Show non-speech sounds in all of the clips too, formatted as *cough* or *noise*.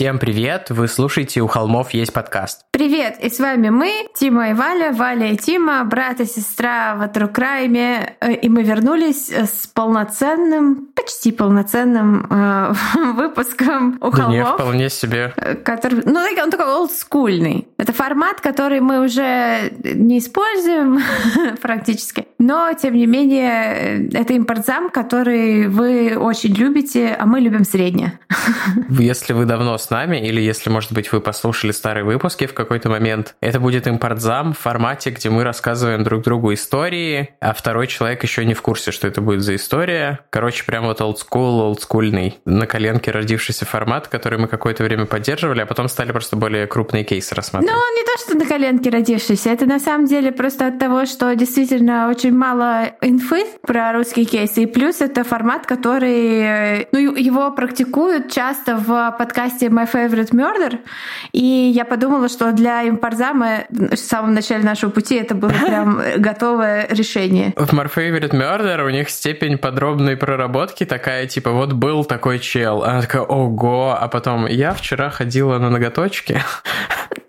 Всем привет! Вы слушаете «У холмов есть подкаст». Привет! И с вами мы, Тима и Валя, Валя и Тима, брат и сестра в Crime. Э, и мы вернулись с полноценным, почти полноценным э, *laughs* выпуском «У да холмов». Не, вполне себе. Э, который, ну, он такой олдскульный. Это формат, который мы уже не используем *laughs* практически. Но, тем не менее, это импортзам, который вы очень любите, а мы любим среднее. *laughs* Если вы давно с нами, или если, может быть, вы послушали старые выпуски в какой-то момент, это будет импортзам в формате, где мы рассказываем друг другу истории, а второй человек еще не в курсе, что это будет за история. Короче, прям вот олдскул, олдскульный, на коленке родившийся формат, который мы какое-то время поддерживали, а потом стали просто более крупные кейсы рассматривать. Ну, не то, что на коленке родившийся, это на самом деле просто от того, что действительно очень мало инфы про русские кейсы, и плюс это формат, который, ну, его практикуют часто в подкасте My Favorite Murder, и я подумала, что для импарзама в самом начале нашего пути это было *laughs* прям готовое решение. В My Favorite Murder у них степень подробной проработки такая, типа, вот был такой чел, она такая, ого, а потом я вчера ходила на ноготочки, *laughs*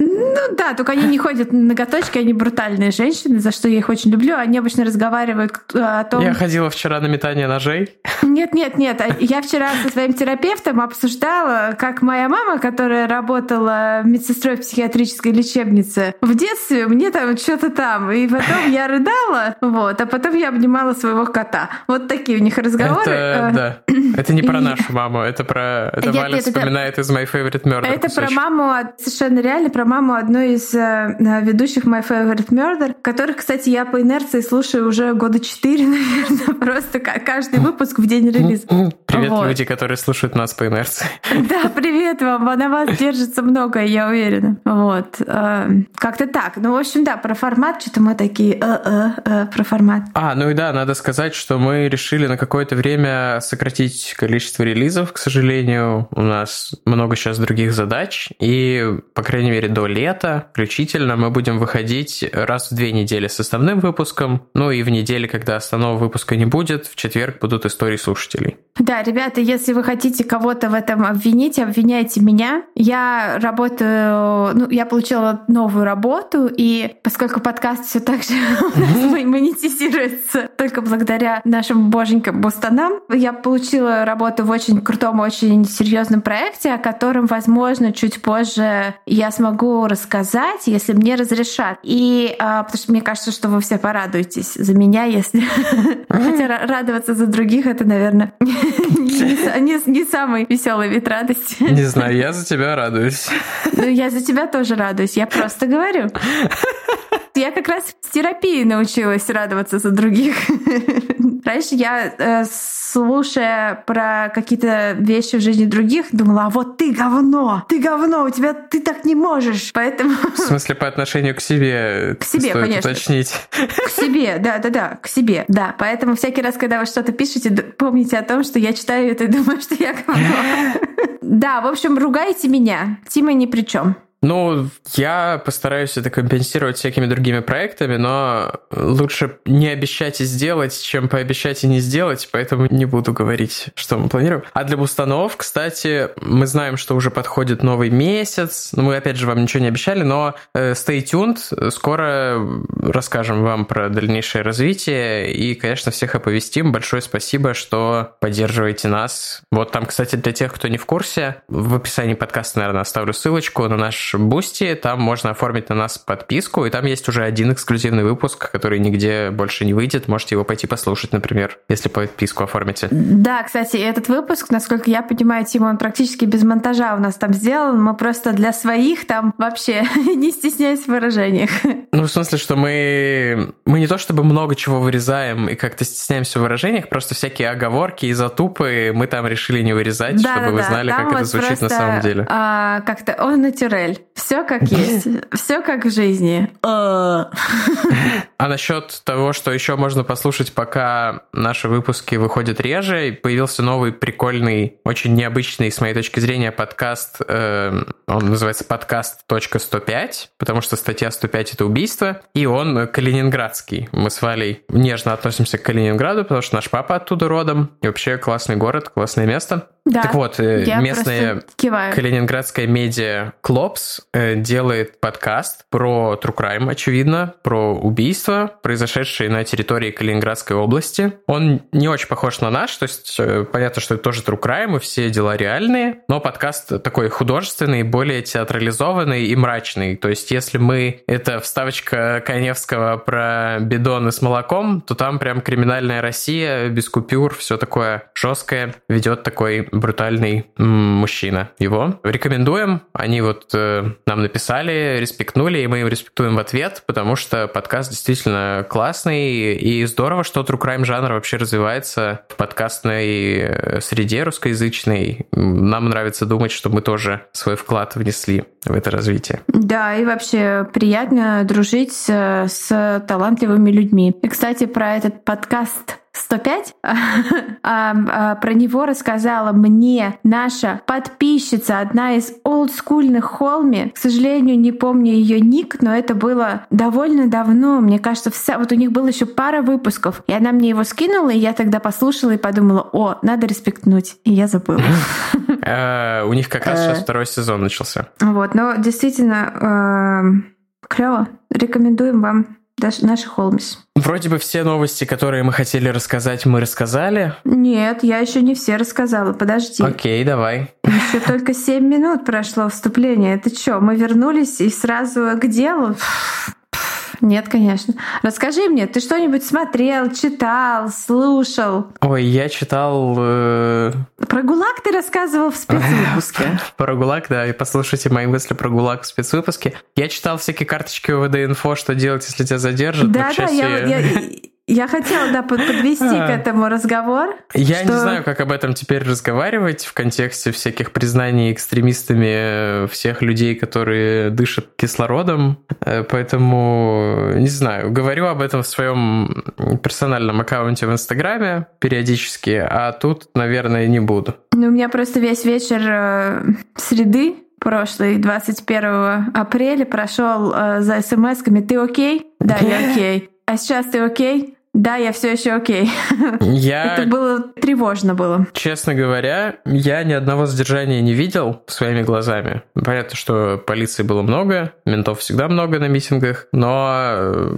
да, только они не ходят на ноготочки, они брутальные женщины, за что я их очень люблю. Они обычно разговаривают о том... Я ходила вчера на метание ножей. Нет, нет, нет. Я вчера со своим терапевтом обсуждала, как моя мама, которая работала медсестрой в психиатрической лечебнице, в детстве мне там что-то там. И потом я рыдала, вот, а потом я обнимала своего кота. Вот такие у них разговоры. Это, э, да. Это не про нашу маму, это про... Это Валя вспоминает из My Favorite Murder. Это про маму, совершенно реально про маму одной из э, ведущих My Favorite Murder, которых, кстати, я по инерции слушаю уже года четыре, *laughs* наверное, просто каждый выпуск в день релиза. Привет, вот. люди, которые слушают нас по инерции. *laughs* Да, привет вам, на вас держится многое, я уверена. Вот. Э, как-то так. Ну, в общем, да, про формат, что-то мы такие э-э, про формат. А, ну и да, надо сказать, что мы решили на какое-то время сократить количество релизов, к сожалению. У нас много сейчас других задач, и, по крайней мере, до лета включительно мы будем выходить раз в две недели с основным выпуском, ну и в неделе, когда основного выпуска не будет, в четверг будут истории слушателей. Да, ребята, если вы хотите кого-то в этом обвинить, обвиняйте меня. Я работаю, ну, я получила новую работу, и поскольку подкаст все так же у нас *laughs* монетизируется только благодаря нашим боженькам Бостонам, я получила работу в очень крутом, очень серьезном проекте, о котором, возможно, чуть позже я смогу рассказать, если мне разрешат. И а, потому что мне кажется, что вы все порадуетесь за меня, если... Хотя радоваться за других — это, наверное, *laughs* не, *laughs* не самый веселый вид радости. Не знаю, я за тебя радуюсь. Ну, я за тебя тоже радуюсь. Я просто говорю. Я как раз в терапии научилась радоваться за других. *laughs* Раньше я, э, слушая про какие-то вещи в жизни других, думала, а вот ты говно, ты говно, у тебя ты так не можешь. Поэтому... В смысле, по отношению к себе? К себе, стоит конечно. уточнить. К себе, да, да, да, к себе, да. Поэтому всякий раз, когда вы что-то пишете, помните о том, что я читаю это и думаю, что я говно. *laughs* Да, в общем, ругайте меня. Тима ни при чем. Ну, я постараюсь это компенсировать всякими другими проектами, но лучше не обещать и сделать, чем пообещать и не сделать, поэтому не буду говорить, что мы планируем. А для бустанов, кстати, мы знаем, что уже подходит новый месяц. Ну, мы, опять же, вам ничего не обещали, но э, stay tuned. Скоро расскажем вам про дальнейшее развитие и, конечно, всех оповестим. Большое спасибо, что поддерживаете нас. Вот там, кстати, для тех, кто не в курсе, в описании подкаста, наверное, оставлю ссылочку на наш наш Бусти, там можно оформить на нас подписку, и там есть уже один эксклюзивный выпуск, который нигде больше не выйдет. Можете его пойти послушать, например, если подписку оформите. Да, кстати, этот выпуск, насколько я понимаю, Тима, он практически без монтажа у нас там сделан. Мы просто для своих там вообще *laughs* не стесняясь в выражениях. Ну, в смысле, что мы, мы не то чтобы много чего вырезаем и как-то стесняемся в выражениях, просто всякие оговорки и затупы мы там решили не вырезать, да, чтобы да, вы знали, там как вот это звучит на самом деле. А, как-то он натюрель. Все как есть. Все как в жизни. А. а насчет того, что еще можно послушать, пока наши выпуски выходят реже, появился новый прикольный, очень необычный, с моей точки зрения, подкаст. Э, он называется подкаст .105, потому что статья 105 — это убийство, и он калининградский. Мы с Валей нежно относимся к Калининграду, потому что наш папа оттуда родом, и вообще классный город, классное место. Да, так вот, э, местная калининградская медиа Клопс э, делает подкаст про true crime, очевидно, про убийство, произошедшее на территории Калининградской области. Он не очень похож на наш, то есть э, понятно, что это тоже true crime, и все дела реальные, но подкаст такой художественный, более театрализованный и мрачный. То есть если мы... Это вставочка Коневского про бидоны с молоком, то там прям криминальная Россия, без купюр, все такое жесткое, ведет такой брутальный мужчина. Его рекомендуем. Они вот э, нам написали, респектнули, и мы им респектуем в ответ, потому что подкаст действительно классный, и здорово, что true crime жанр вообще развивается в подкастной э, среде русскоязычной. Нам нравится думать, что мы тоже свой вклад внесли в это развитие. Да, и вообще приятно дружить с, с талантливыми людьми. И, кстати, про этот подкаст 105. *laughs* А, а, про него рассказала мне наша подписчица, одна из олдскульных холми. К сожалению, не помню ее ник, но это было довольно давно. Мне кажется, вся, вот у них было еще пара выпусков. И она мне его скинула, и я тогда послушала и подумала, о, надо респектнуть. И я забыла. *laughs* Э, у них как раз сейчас э. второй сезон начался. Вот, но действительно э, клево. Рекомендуем вам наши Холмс. Вроде бы все новости, которые мы хотели рассказать, мы рассказали. Нет, я еще не все рассказала. Подожди. Окей, давай. Еще только 7 минут прошло вступление. Это что, мы вернулись и сразу к делу? Нет, конечно. Расскажи мне, ты что-нибудь смотрел, читал, слушал? Ой, я читал... Э... Про ГУЛАГ ты рассказывал в спецвыпуске. *laughs* Про ГУЛАГ, да, и послушайте мои мысли про ГУЛАГ в спецвыпуске. Я читал всякие карточки УВД-инфо, что делать, если тебя задержат. Да, да, я, *laughs* я хотела, да, подвести к этому разговор. Я что... не знаю, как об этом теперь разговаривать в контексте всяких признаний экстремистами всех людей, которые дышат кислородом. Э, поэтому, не знаю, говорю об этом в своем персональном аккаунте в Инстаграме периодически, а тут, наверное, не буду. Ну, у меня просто весь вечер э, среды прошлый, 21 апреля, прошел э, за смс-ками «Ты окей?» «Да, я *laughs* окей». «А сейчас ты окей?» Да, я все еще окей. *laughs* Я... Это было тревожно было. Честно говоря, я ни одного задержания не видел своими глазами. Понятно, что полиции было много, ментов всегда много на митингах, но э,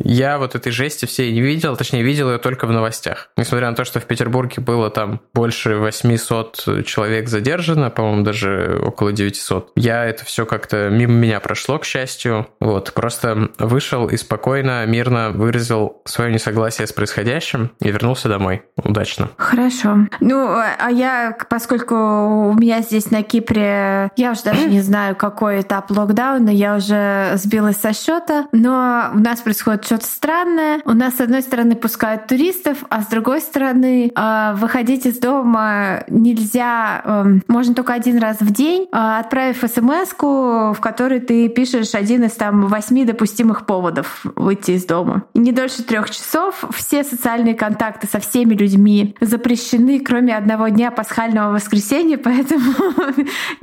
я вот этой жести всей не видел, точнее, видел ее только в новостях. Несмотря на то, что в Петербурге было там больше 800 человек задержано, по-моему, даже около 900. Я это все как-то мимо меня прошло, к счастью. Вот, просто вышел и спокойно, мирно выразил свое несогласие с происходящим и вернулся домой. Удачно. Хорошо. Ну, а я, поскольку у меня здесь на Кипре, я уже даже не знаю, какой этап локдауна, я уже сбилась со счета, но у нас происходит что-то странное. У нас, с одной стороны, пускают туристов, а с другой стороны, а, выходить из дома нельзя, эм, можно только один раз в день, а, отправив смс в которой ты пишешь один из там восьми допустимых поводов выйти из дома. Не дольше трех часов часов все социальные контакты со всеми людьми запрещены, кроме одного дня пасхального воскресенья, *laughs* поэтому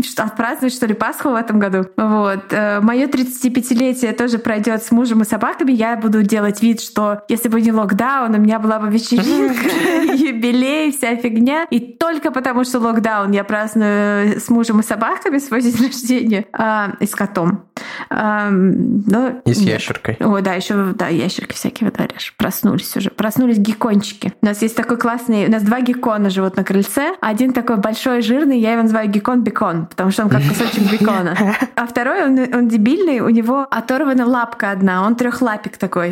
что отпраздновать, что ли, Пасху в этом году. Вот. Э, Мое 35-летие тоже пройдет с мужем и собаками. Я буду делать вид, что если бы не локдаун, у меня была бы вечеринка, *laughs* юбилей, вся фигня. И только потому, что локдаун, я праздную с мужем и собаками свой день рождения а, и с котом. Но и с ящеркой. О, да, еще да, ящерки всякие во дворе. Проснулись уже. Проснулись геккончики. У нас есть такой классный... У нас два геккона живут на крыльце. Один такой большой, жирный, я его называю геккон-бекон, потому что он как кусочек бекона. *laughs* А второй, он, он дебильный, у него оторвана лапка одна, он трехлапик такой.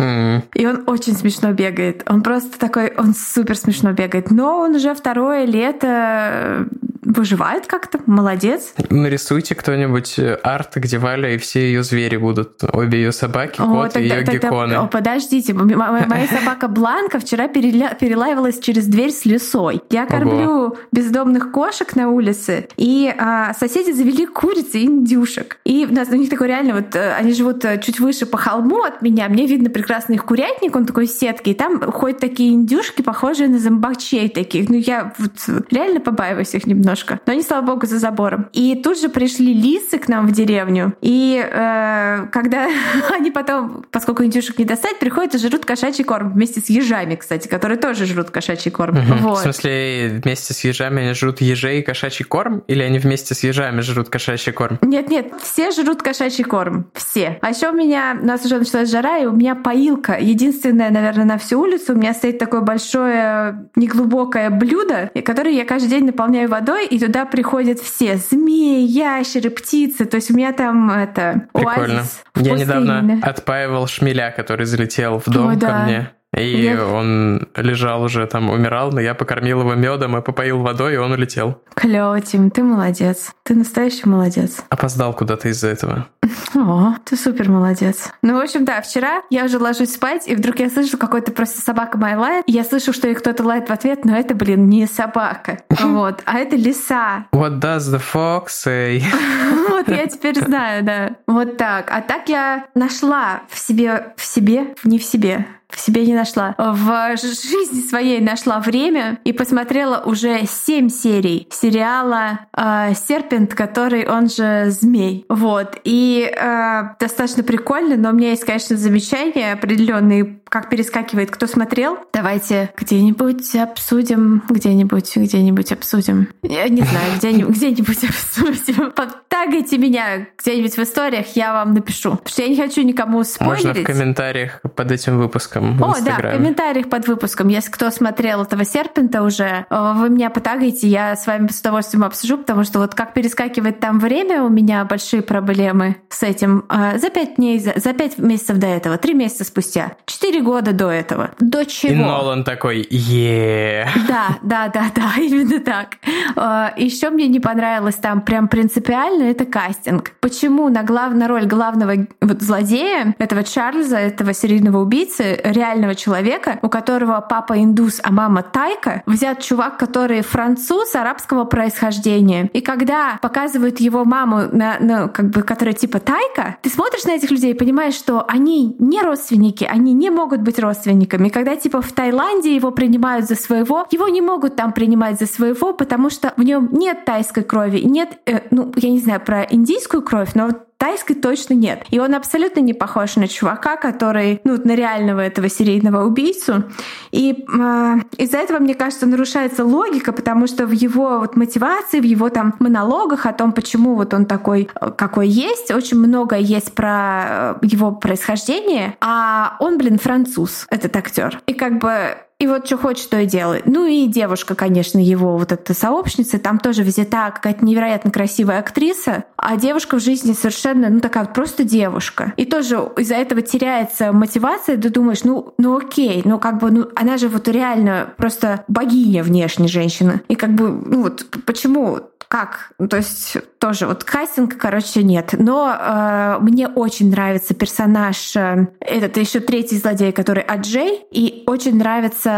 И он очень смешно бегает. Он просто такой, он супер смешно бегает. Но он уже второе лето выживает как-то, молодец. Нарисуйте кто-нибудь э, арт, где Валя и все ее звери будут. Обе ее собаки, кот о, тогда, и ее тогда, гекконы. О, подождите, моя собака Бланка вчера перелаивалась через дверь с лесой. Я кормлю Ого. бездомных кошек на улице, и а, соседи завели курицы и индюшек. И у нас у них такой реально вот, э, они живут э, чуть выше по холму от меня, мне видно прекрасно их курятник, он такой сетки, и там ходят такие индюшки, похожие на зомбачей таких. Ну я вот реально побаиваюсь их немножко. Но они, слава богу, за забором. И тут же пришли лисы к нам в деревню. И э, когда *laughs* они потом, поскольку индюшек не достать, приходят и жрут кошачий корм вместе с ежами, кстати, которые тоже жрут кошачий корм. Угу. Вот. В смысле, вместе с ежами они жрут ежей и кошачий корм? Или они вместе с ежами жрут кошачий корм? Нет-нет, все жрут кошачий корм. Все. А еще у меня, у нас уже началась жара, и у меня поилка. Единственная, наверное, на всю улицу. У меня стоит такое большое неглубокое блюдо, которое я каждый день наполняю водой, и туда приходят все змеи, ящеры, птицы. То есть у меня там это Прикольно. Я недавно отпаивал шмеля, который залетел в дом О, да. ко мне. И я... он лежал уже там, умирал, но я покормил его медом и попоил водой, и он улетел. Клево, Тим, ты молодец. Ты настоящий молодец. Опоздал куда-то из-за этого. *laughs* О, ты супер молодец. Ну, в общем, да, вчера я уже ложусь спать, и вдруг я слышу, какой-то просто собака моя лает. Я слышу, что и кто-то лает в ответ, но это, блин, не собака. *laughs* Вот, а это лиса. What does the fox say? *laughs* Вот я теперь знаю, да. Вот так. А так я нашла в себе, в себе, не в себе, в себе не нашла. В жизни своей нашла время и посмотрела уже семь серий сериала э, «Серпент», который он же «Змей». Вот. И э, достаточно прикольно, но у меня есть, конечно, замечания определенные, как перескакивает. Кто смотрел? Давайте где-нибудь обсудим, где-нибудь, где-нибудь обсудим. Я не знаю, где-нибудь, *laughs* где-нибудь обсудим. Подтагайте меня где-нибудь в историях, я вам напишу. Потому что я не хочу никому спойлерить. Можно в комментариях под этим выпуском выпуском в О, да, в комментариях под выпуском. Если кто смотрел этого серпента уже, э, вы меня потагаете, я с вами с удовольствием обсужу, потому что вот как перескакивает там время, у меня большие проблемы с этим. А, за пять дней, за, за пять месяцев до этого, три месяца спустя, четыре года до этого. До чего? И Нолан такой, е Да, да, да, *laughs* да, именно так. А, Еще мне не понравилось там прям принципиально, это кастинг. Почему на главную роль главного вот, злодея, этого Чарльза, этого серийного убийцы, реального человека, у которого папа индус, а мама тайка, взят чувак, который француз арабского происхождения. И когда показывают его маму, на, на, как бы, которая типа тайка, ты смотришь на этих людей и понимаешь, что они не родственники, они не могут быть родственниками. Когда типа в Таиланде его принимают за своего, его не могут там принимать за своего, потому что в нем нет тайской крови, нет, э, ну, я не знаю про индийскую кровь, но тайской точно нет. И он абсолютно не похож на чувака, который, ну, на реального этого серийного убийцу. И э, из-за этого, мне кажется, нарушается логика, потому что в его вот мотивации, в его там монологах о том, почему вот он такой, э, какой есть, очень много есть про э, его происхождение, а он, блин, француз, этот актер. И как бы и вот что хочет, то и делает. Ну и девушка, конечно, его вот эта сообщница, там тоже взята какая-то невероятно красивая актриса, а девушка в жизни совершенно, ну такая вот просто девушка. И тоже из-за этого теряется мотивация, ты думаешь, ну, ну окей, ну как бы, ну она же вот реально просто богиня внешне женщина. И как бы, ну вот почему как? Ну, то есть тоже вот кастинг, короче, нет. Но э, мне очень нравится персонаж, э, этот еще третий злодей, который Аджей, и очень нравится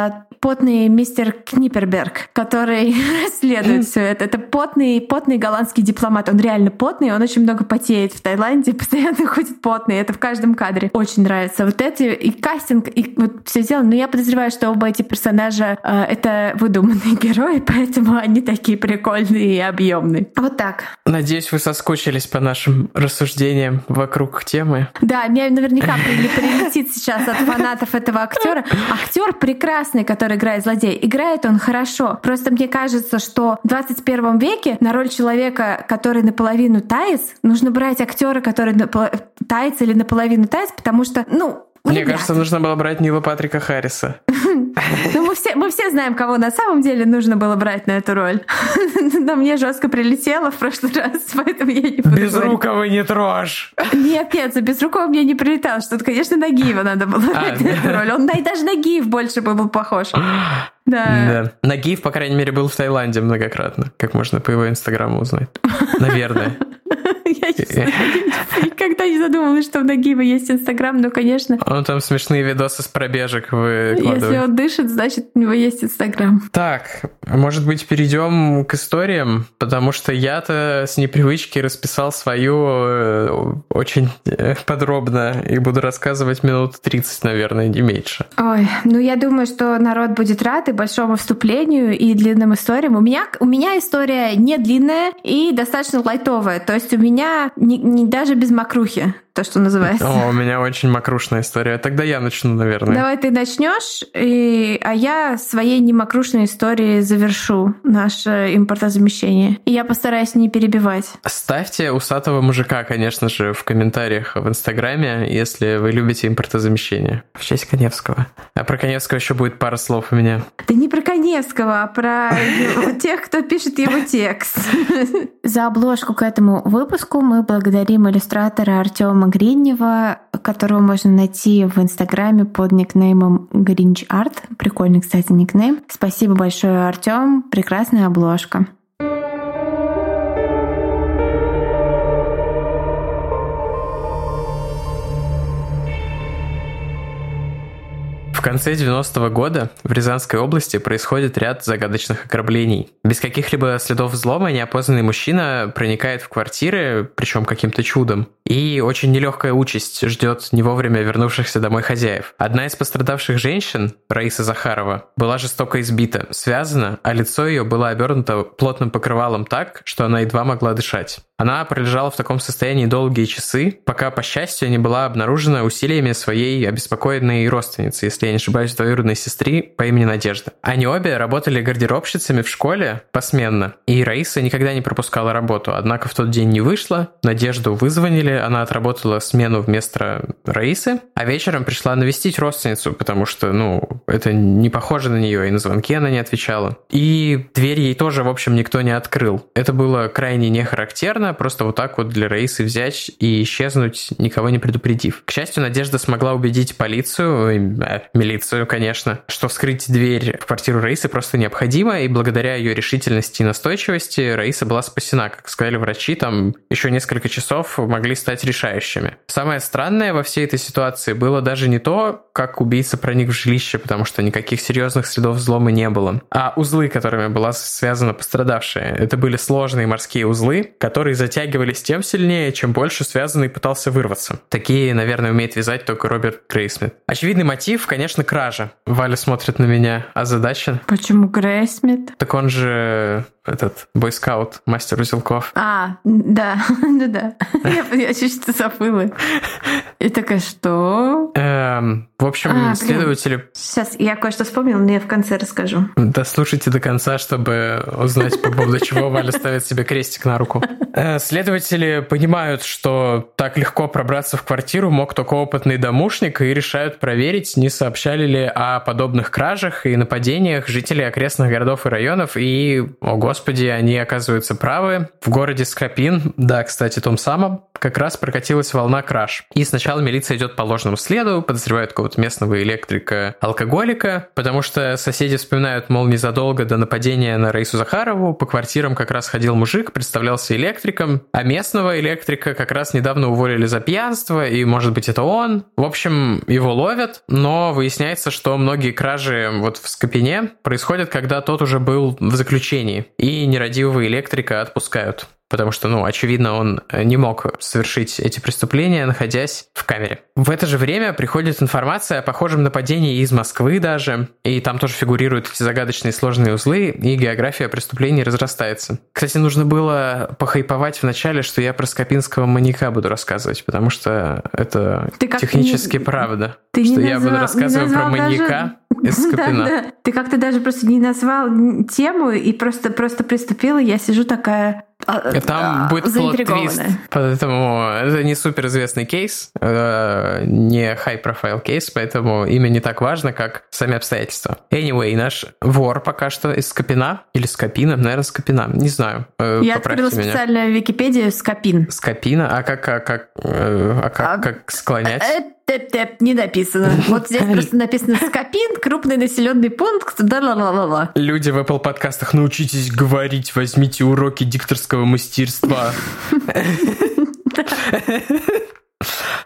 потный мистер Книперберг, который *laughs* расследует все это. Это потный, потный голландский дипломат. Он реально потный, он очень много потеет в Таиланде, *laughs* постоянно ходит потный. Это в каждом кадре. Очень нравится. Вот эти и кастинг, и вот все сделано. Но я подозреваю, что оба эти персонажа э, это выдуманные *laughs* герои, поэтому они такие прикольные и объемный. Вот так. Надеюсь, вы соскучились по нашим рассуждениям вокруг темы. Да, мне наверняка прилетит сейчас от фанатов этого актера. Актер прекрасный, который играет злодей. Играет он хорошо. Просто мне кажется, что в 21 веке на роль человека, который наполовину таец, нужно брать актера, который напол... таец или наполовину таец, потому что, ну, мне Ребят. кажется, нужно было брать Нила Патрика Харриса. Ну, мы все, мы все знаем, кого на самом деле нужно было брать на эту роль. Но мне жестко прилетело в прошлый раз, поэтому я не буду Безрукого не трожь. Нет, нет, за Безрукова мне не прилетало. Что-то, конечно, Нагиева надо было а, брать на эту роль. Он даже Нагиев больше был похож. Да. да. Нагиев, по крайней мере, был в Таиланде многократно, как можно по его инстаграму узнать. Наверное. Я никогда не задумывалась, что у Нагиева есть Инстаграм, но, конечно... Он там смешные видосы с пробежек выкладывает. Если он дышит, значит, у него есть Инстаграм. Так, может быть, перейдем к историям, потому что я-то с непривычки расписал свою э, очень э, подробно и буду рассказывать минут 30, наверное, не меньше. Ой, ну я думаю, что народ будет рад и большому вступлению, и длинным историям. У меня, у меня история не длинная и достаточно лайтовая. То есть у меня не, не даже без мокрухи то, что называется. О, у меня очень мокрушная история. Тогда я начну, наверное. Давай ты начнешь, и... а я своей немокрушной историей завершу наше импортозамещение. И я постараюсь не перебивать. Ставьте усатого мужика, конечно же, в комментариях в Инстаграме, если вы любите импортозамещение. В честь Коневского. А про Коневского еще будет пара слов у меня. Да не про Коневского, а про тех, кто пишет его текст. За обложку к этому выпуску мы благодарим иллюстратора Артема Артема Гринева, которого можно найти в Инстаграме под никнеймом Grinch Art. Прикольный, кстати, никнейм. Спасибо большое, Артем. Прекрасная обложка. Конце 90-го года в Рязанской области происходит ряд загадочных ограблений. Без каких-либо следов взлома неопознанный мужчина проникает в квартиры, причем каким-то чудом. И очень нелегкая участь ждет не вовремя вернувшихся домой хозяев. Одна из пострадавших женщин, Раиса Захарова, была жестоко избита, связана, а лицо ее было обернуто плотным покрывалом так, что она едва могла дышать. Она пролежала в таком состоянии долгие часы, пока, по счастью, не была обнаружена усилиями своей обеспокоенной родственницы, если я не ошибаюсь, двоюродной сестры по имени Надежда. Они обе работали гардеробщицами в школе посменно, и Раиса никогда не пропускала работу, однако в тот день не вышла, Надежду вызвонили, она отработала смену вместо Раисы, а вечером пришла навестить родственницу, потому что, ну, это не похоже на нее, и на звонки она не отвечала. И дверь ей тоже, в общем, никто не открыл. Это было крайне не характерно, Наверное, просто вот так вот для Раисы взять и исчезнуть, никого не предупредив. К счастью, Надежда смогла убедить полицию, э, милицию, конечно, что вскрыть дверь в квартиру Раисы просто необходимо, и благодаря ее решительности и настойчивости Раиса была спасена. Как сказали врачи, там еще несколько часов могли стать решающими. Самое странное во всей этой ситуации было даже не то, как убийца проник в жилище, потому что никаких серьезных следов взлома не было, а узлы, которыми была связана пострадавшая. Это были сложные морские узлы, которые затягивались тем сильнее, чем больше связанный пытался вырваться. Такие, наверное, умеет вязать только Роберт Грейсмит. Очевидный мотив, конечно, кража. Валя смотрит на меня озадачен. Почему Грейсмит? Так он же этот бойскаут, мастер узелков. А, да, *laughs* да, да. Я чуть-чуть забыла. И такая, что? Эм, в общем, а, следователи... Сейчас я кое-что вспомнила, но я в конце расскажу. Да слушайте до конца, чтобы узнать, по поводу чего Валя ставит себе крестик на руку. Э, следователи понимают, что так легко пробраться в квартиру мог только опытный домушник и решают проверить, не сообщали ли о подобных кражах и нападениях жители окрестных городов и районов. И, о господи, они оказываются правы. В городе Скопин, да, кстати, том самом, как раз прокатилась волна краж. И сначала милиция идет по ложному следу, подозревают какого-то местного электрика-алкоголика, потому что соседи вспоминают, мол, незадолго до нападения на Раису Захарову по квартирам как раз ходил мужик, представлялся электриком, а местного электрика как раз недавно уволили за пьянство, и, может быть, это он. В общем, его ловят, но выясняется, что многие кражи вот в Скопине происходят, когда тот уже был в заключении, и нерадивого электрика отпускают. Потому что, ну, очевидно, он не мог совершить эти преступления, находясь в камере. В это же время приходит информация о похожем нападении из Москвы даже, и там тоже фигурируют эти загадочные сложные узлы, и география преступлений разрастается. Кстати, нужно было похайповать вначале, что я про Скопинского маньяка буду рассказывать, потому что это технически не... правда, ты что я назвал, буду рассказывать про маньяка. Даже *laughs* из Скопина. Да, да. Ты как-то даже просто не назвал тему и просто, просто приступила. Я сижу такая а, Там а, будет плот-твист, поэтому это не суперизвестный кейс, э, не high-profile кейс, поэтому имя не так важно, как сами обстоятельства. Anyway, наш вор пока что из Скопина, или Скопина, наверное, Скопина, не знаю. Э, Я открыла меня. специально Википедию Скопин. Скопина, а как, как, как, э, а как, а, как склонять? Тэп-тэп, не написано. *laughs* Вот здесь просто написано Скопин, крупный населенный пункт, да ла ла ла ла Люди в Apple подкастах, научитесь говорить, возьмите уроки дикторского мастерства.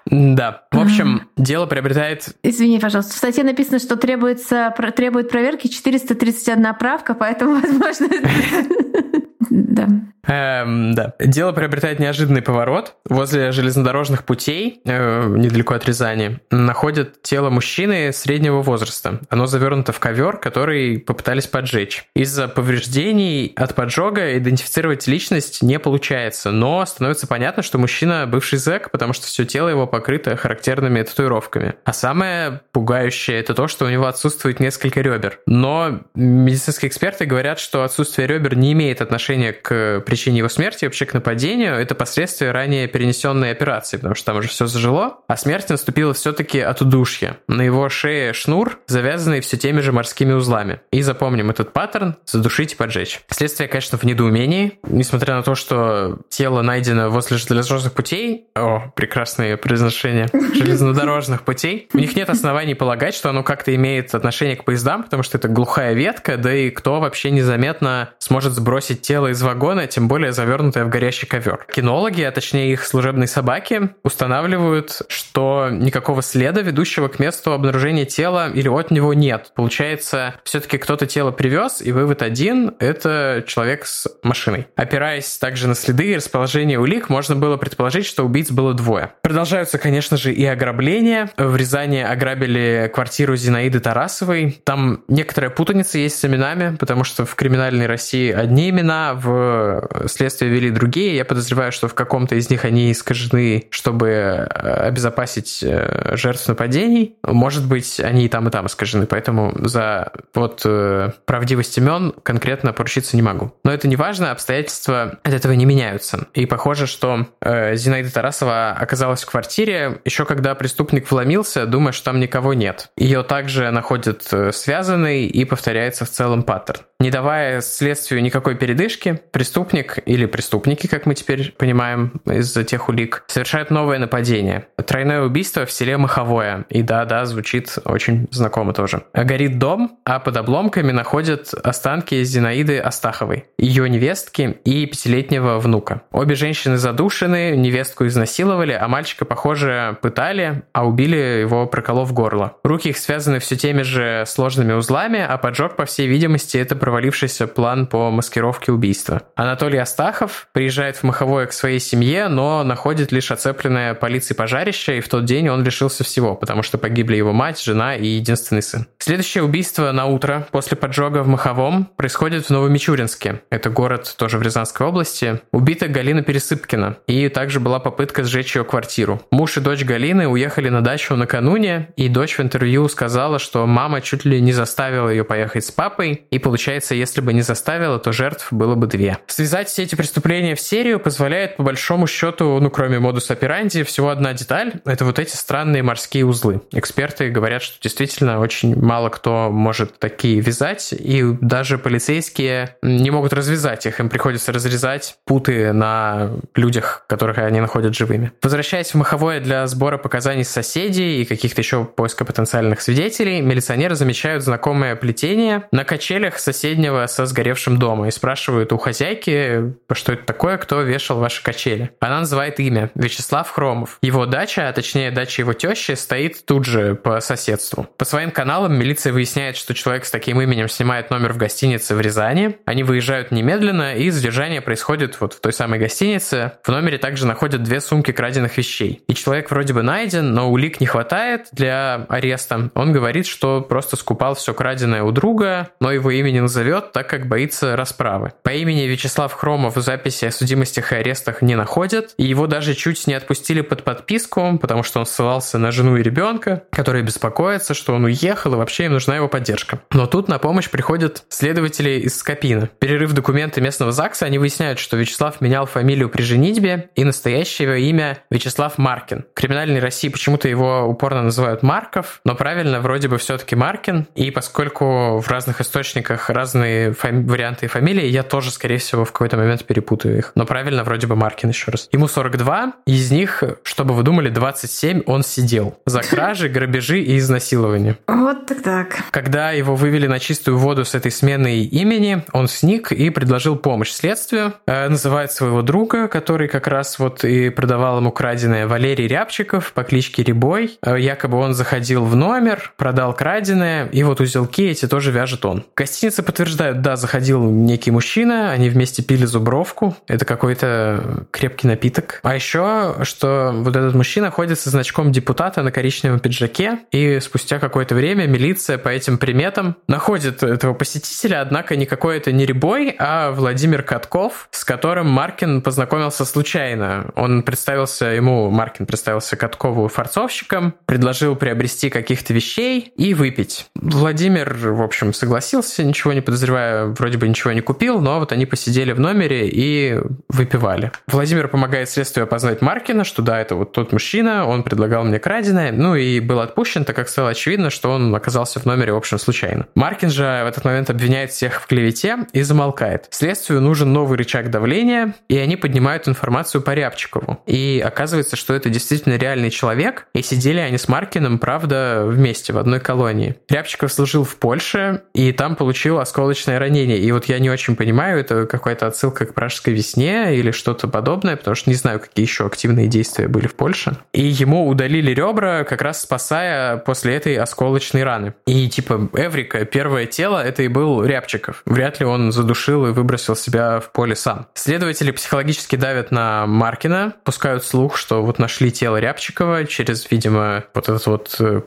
Да. В общем, дело приобретает... Извини, пожалуйста. В статье написано, что требуется, требует проверки 431 правка, поэтому, *laughs* возможно... *laughs* Да. Эм, да. Дело приобретает неожиданный поворот. Возле железнодорожных путей, э, недалеко от Рязани, находят тело мужчины среднего возраста. Оно завернуто в ковер, который попытались поджечь. Из-за повреждений от поджога идентифицировать личность не получается, но становится понятно, что мужчина бывший зэк, потому что все тело его покрыто характерными татуировками. А самое пугающее это то, что у него отсутствует несколько ребер. Но медицинские эксперты говорят, что отсутствие ребер не имеет отношения к причине его смерти, вообще к нападению, это последствия ранее перенесенной операции, потому что там уже все зажило, а смерть наступила все-таки от удушья. На его шее шнур, завязанный все теми же морскими узлами. И запомним этот паттерн – задушить и поджечь. Следствие, конечно, в недоумении, несмотря на то, что тело найдено возле железнодорожных путей, о, прекрасное произношение, *laughs* железнодорожных путей, у них нет оснований полагать, что оно как-то имеет отношение к поездам, потому что это глухая ветка, да и кто вообще незаметно сможет сбросить тело из вагона, тем более завернутая в горящий ковер. Кинологи, а точнее их служебные собаки, устанавливают, что никакого следа, ведущего к месту обнаружения тела или от него нет. Получается, все-таки кто-то тело привез, и вывод один — это человек с машиной. Опираясь также на следы и расположение улик, можно было предположить, что убийц было двое. Продолжаются, конечно же, и ограбления. В Рязани ограбили квартиру Зинаиды Тарасовой. Там некоторая путаница есть с именами, потому что в криминальной России одни имена, в следствие вели другие. Я подозреваю, что в каком-то из них они искажены, чтобы э, обезопасить э, жертв нападений. Может быть, они и там, и там искажены, поэтому за вот э, правдивость имен конкретно поручиться не могу. Но это не важно, обстоятельства от этого не меняются. И похоже, что Зинаида Тарасова оказалась в квартире еще когда преступник вломился, думая, что там никого нет. Ее также находят связанной и повторяется в целом паттерн. Не давая следствию никакой передышки, преступник или преступники, как мы теперь понимаем из тех улик, совершают новое нападение. Тройное убийство в селе Маховое. И да-да, звучит очень знакомо тоже. Горит дом, а под обломками находят останки Зинаиды Астаховой, ее невестки и пятилетнего внука. Обе женщины задушены, невестку изнасиловали, а мальчика, похоже, пытали, а убили его, проколов горло. Руки их связаны все теми же сложными узлами, а поджог, по всей видимости, это провалившийся план по маскировке убийства. Анатолий Астахов приезжает в Маховое к своей семье, но находит лишь оцепленное полицией пожарище, и в тот день он лишился всего, потому что погибли его мать, жена и единственный сын. Следующее убийство на утро после поджога в Маховом происходит в Новомичуринске. Это город тоже в Рязанской области. Убита Галина Пересыпкина. И также была попытка сжечь ее квартиру. Муж и дочь Галины уехали на дачу накануне, и дочь в интервью сказала, что мама чуть ли не заставила ее поехать с папой, и Получается, если бы не заставила, то жертв было бы две. Связать все эти преступления в серию позволяет, по большому счету, ну, кроме модус операнди, всего одна деталь — это вот эти странные морские узлы. Эксперты говорят, что действительно очень мало кто может такие вязать, и даже полицейские не могут развязать их, им приходится разрезать путы на людях, которых они находят живыми. Возвращаясь в Маховое для сбора показаний соседей и каких-то еще поиска потенциальных свидетелей, милиционеры замечают знакомое плетение. На качелях соседнего со сгоревшим домом и спрашивают у хозяйки, что это такое, кто вешал ваши качели. Она называет имя Вячеслав Хромов. Его дача, а точнее дача его тещи, стоит тут же по соседству. По своим каналам милиция выясняет, что человек с таким именем снимает номер в гостинице в Рязани. Они выезжают немедленно, и задержание происходит вот в той самой гостинице. В номере также находят две сумки краденных вещей. И человек вроде бы найден, но улик не хватает для ареста. Он говорит, что просто скупал все краденое у друга, но его имя не назовет, так как боится расправы. По имени Вячеслав Хромов записи о судимостях и арестах не находят, и его даже чуть не отпустили под подписку, потому что он ссылался на жену и ребенка, которые беспокоятся, что он уехал, и вообще им нужна его поддержка. Но тут на помощь приходят следователи из Скопина. Перерыв документы местного ЗАГСа, они выясняют, что Вячеслав менял фамилию при женитьбе, и настоящее имя Вячеслав Маркин. В криминальной России почему-то его упорно называют Марков, но правильно вроде бы все-таки Маркин, и поскольку в разных источниках разные фами- варианты фамилии, я тоже, скорее всего, в какой-то момент перепутаю их. Но правильно вроде бы Маркин еще раз. Ему 42, из них, чтобы вы думали, 27 он сидел за кражи, *laughs* грабежи и изнасилование. Вот так так. Когда его вывели на чистую воду с этой сменой имени, он сник и предложил помощь следствию. Э, называет своего друга, который как раз вот и продавал ему краденое, Валерий Рябчиков по кличке Рябой. Э, якобы он заходил в номер, продал краденое, и вот узелки эти тоже вяжет он. Гостиницы подтверждают, да, заходил некий мужчина, они вместе пили зубровку. Это какой-то крепкий напиток. А еще, что вот этот мужчина ходит со значком депутата на коричневом пиджаке, и спустя какое-то время милиция по этим приметам находит этого посетителя, однако никакой это не Рябой, а Владимир Катков, с которым Маркин познакомился случайно. Он представился ему, Маркин представился Каткову форцовщиком, предложил приобрести каких-то вещей и выпить. Владимир, в общем, согласился, ничего не подозревая, вроде бы ничего не купил, но вот они посидели в номере и выпивали. Владимир помогает следствию опознать Маркина, что да, это вот тот мужчина, он предлагал мне краденое, ну и был отпущен, так как стало очевидно, что он оказался в номере, в общем, случайно. Маркин же в этот момент обвиняет всех в клевете и замолкает. Следствию нужен новый рычаг давления, и они поднимают информацию по Рябчикову. И оказывается, что это действительно реальный человек, и сидели они с Маркиным, правда, вместе в одной колонии. Рябчиков служил в Польше, и там получил осколочное ранение. И вот я не очень понимаю, это какая-то отсылка к пражской весне или что-то подобное, потому что не знаю, какие еще активные действия были в Польше. И ему удалили ребра, как раз спасая после этой осколочной раны. И типа Эврика, первое тело, это и был Рябчиков. Вряд ли он задушил и выбросил себя в поле сам. Следователи психологически давят на Маркина, пускают слух, что вот нашли тело Рябчикова через, видимо, вот этот вот э,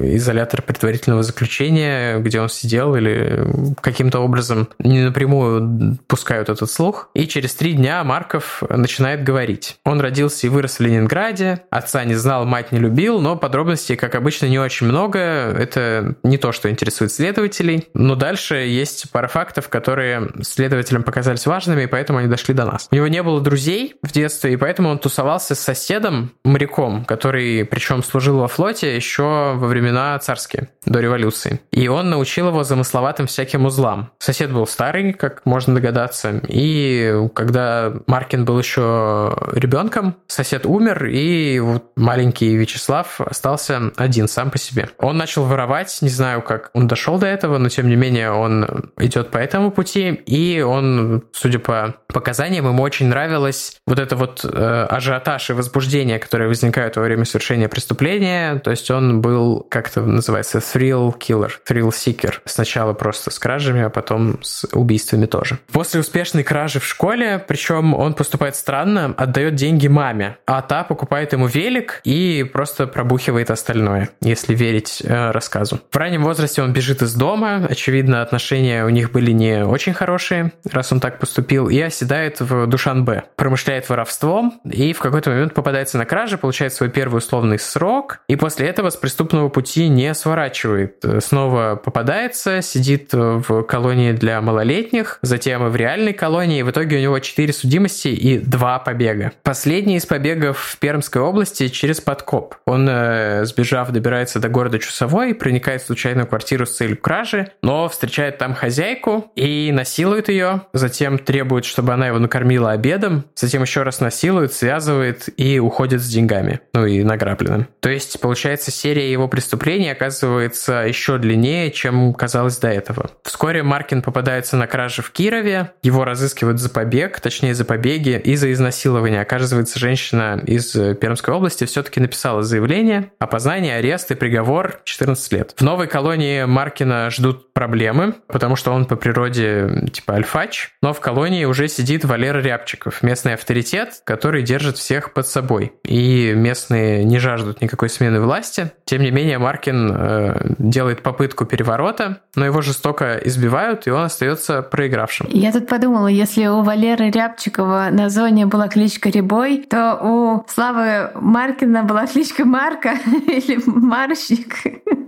изолятор предварительного заключения, где он сидел или каким-то образом не напрямую пускают этот слух. И через три дня Марков начинает говорить. Он родился и вырос в Ленинграде, отца не знал, мать не любил, но подробностей, как обычно, не очень много. Это не то, что интересует следователей. Но дальше есть пара фактов, которые следователям показались важными, и поэтому они дошли до нас. У него не было друзей в детстве, и поэтому он тусовался с соседом, моряком, который, причем, служил во флоте еще во времена царские, до революции. И он научил его замысловатым всяким узлам. Сосед был старый, как можно догадаться, и когда Маркин был еще ребенком, сосед умер, и вот маленький Вячеслав остался один сам по себе. Он начал воровать, не знаю, как он дошел до этого, но тем не менее он идет по этому пути, и он, судя по показаниям, ему очень нравилось вот это вот э, ажиотаж и возбуждение, которые возникают во время совершения преступления. То есть он был, как это называется, thrill killer, thrill seeker. Сначала просто с кражами, а потом с убийствами тоже. После успешной кражи в школе, причем он поступает странно, отдает деньги маме, а та покупает ему велик и просто пробухивает остальное, если верить э, рассказу. В раннем возрасте он бежит из дома, очевидно, отношения у них были не очень хорошие, раз он так поступил, и оседает в Душанбе. Промышляет воровством и в какой-то момент попадается на краже, получает свой первый условный срок, и после этого с преступного пути не сворачивает. Снова попадается, сидит в колонии для малолетних, затем и в реальной колонии, в итоге у него 4 судимости и 2 побега. Последний из побегов в Пермской области через подкоп. Он, э, сбежав, добирается до города Чусовой, проникает в случайную квартиру с целью кражи, но встречает там хозяйку и насилует ее, затем требует, чтобы она его накормила обедом, затем еще раз насилует, связывает и уходит с деньгами, ну и награбленным. То есть, получается, серия его преступлений оказывается еще длиннее, чем казалось до этого. Вскоре Маркин попадается на краже в Кирове, его разыскивают за побег, точнее за побеги и за изнасилование. Оказывается, женщина из Пермской области все-таки написала заявление, опознание, арест и приговор 14 лет. В новой колонии Маркина ждут проблемы, потому что он по природе типа альфач, но в колонии уже сидит Валера Рябчиков, местный авторитет, который держит всех под собой. И местные не жаждут никакой смены власти. Тем не менее, Маркин э, делает попытку переворота, но его жестоко избивают, и он остается проигравшим. Я тут подумала, если у Валеры Рябчикова на зоне была кличка Рябой, то у Славы Маркина была кличка Марка *laughs* или Марщик.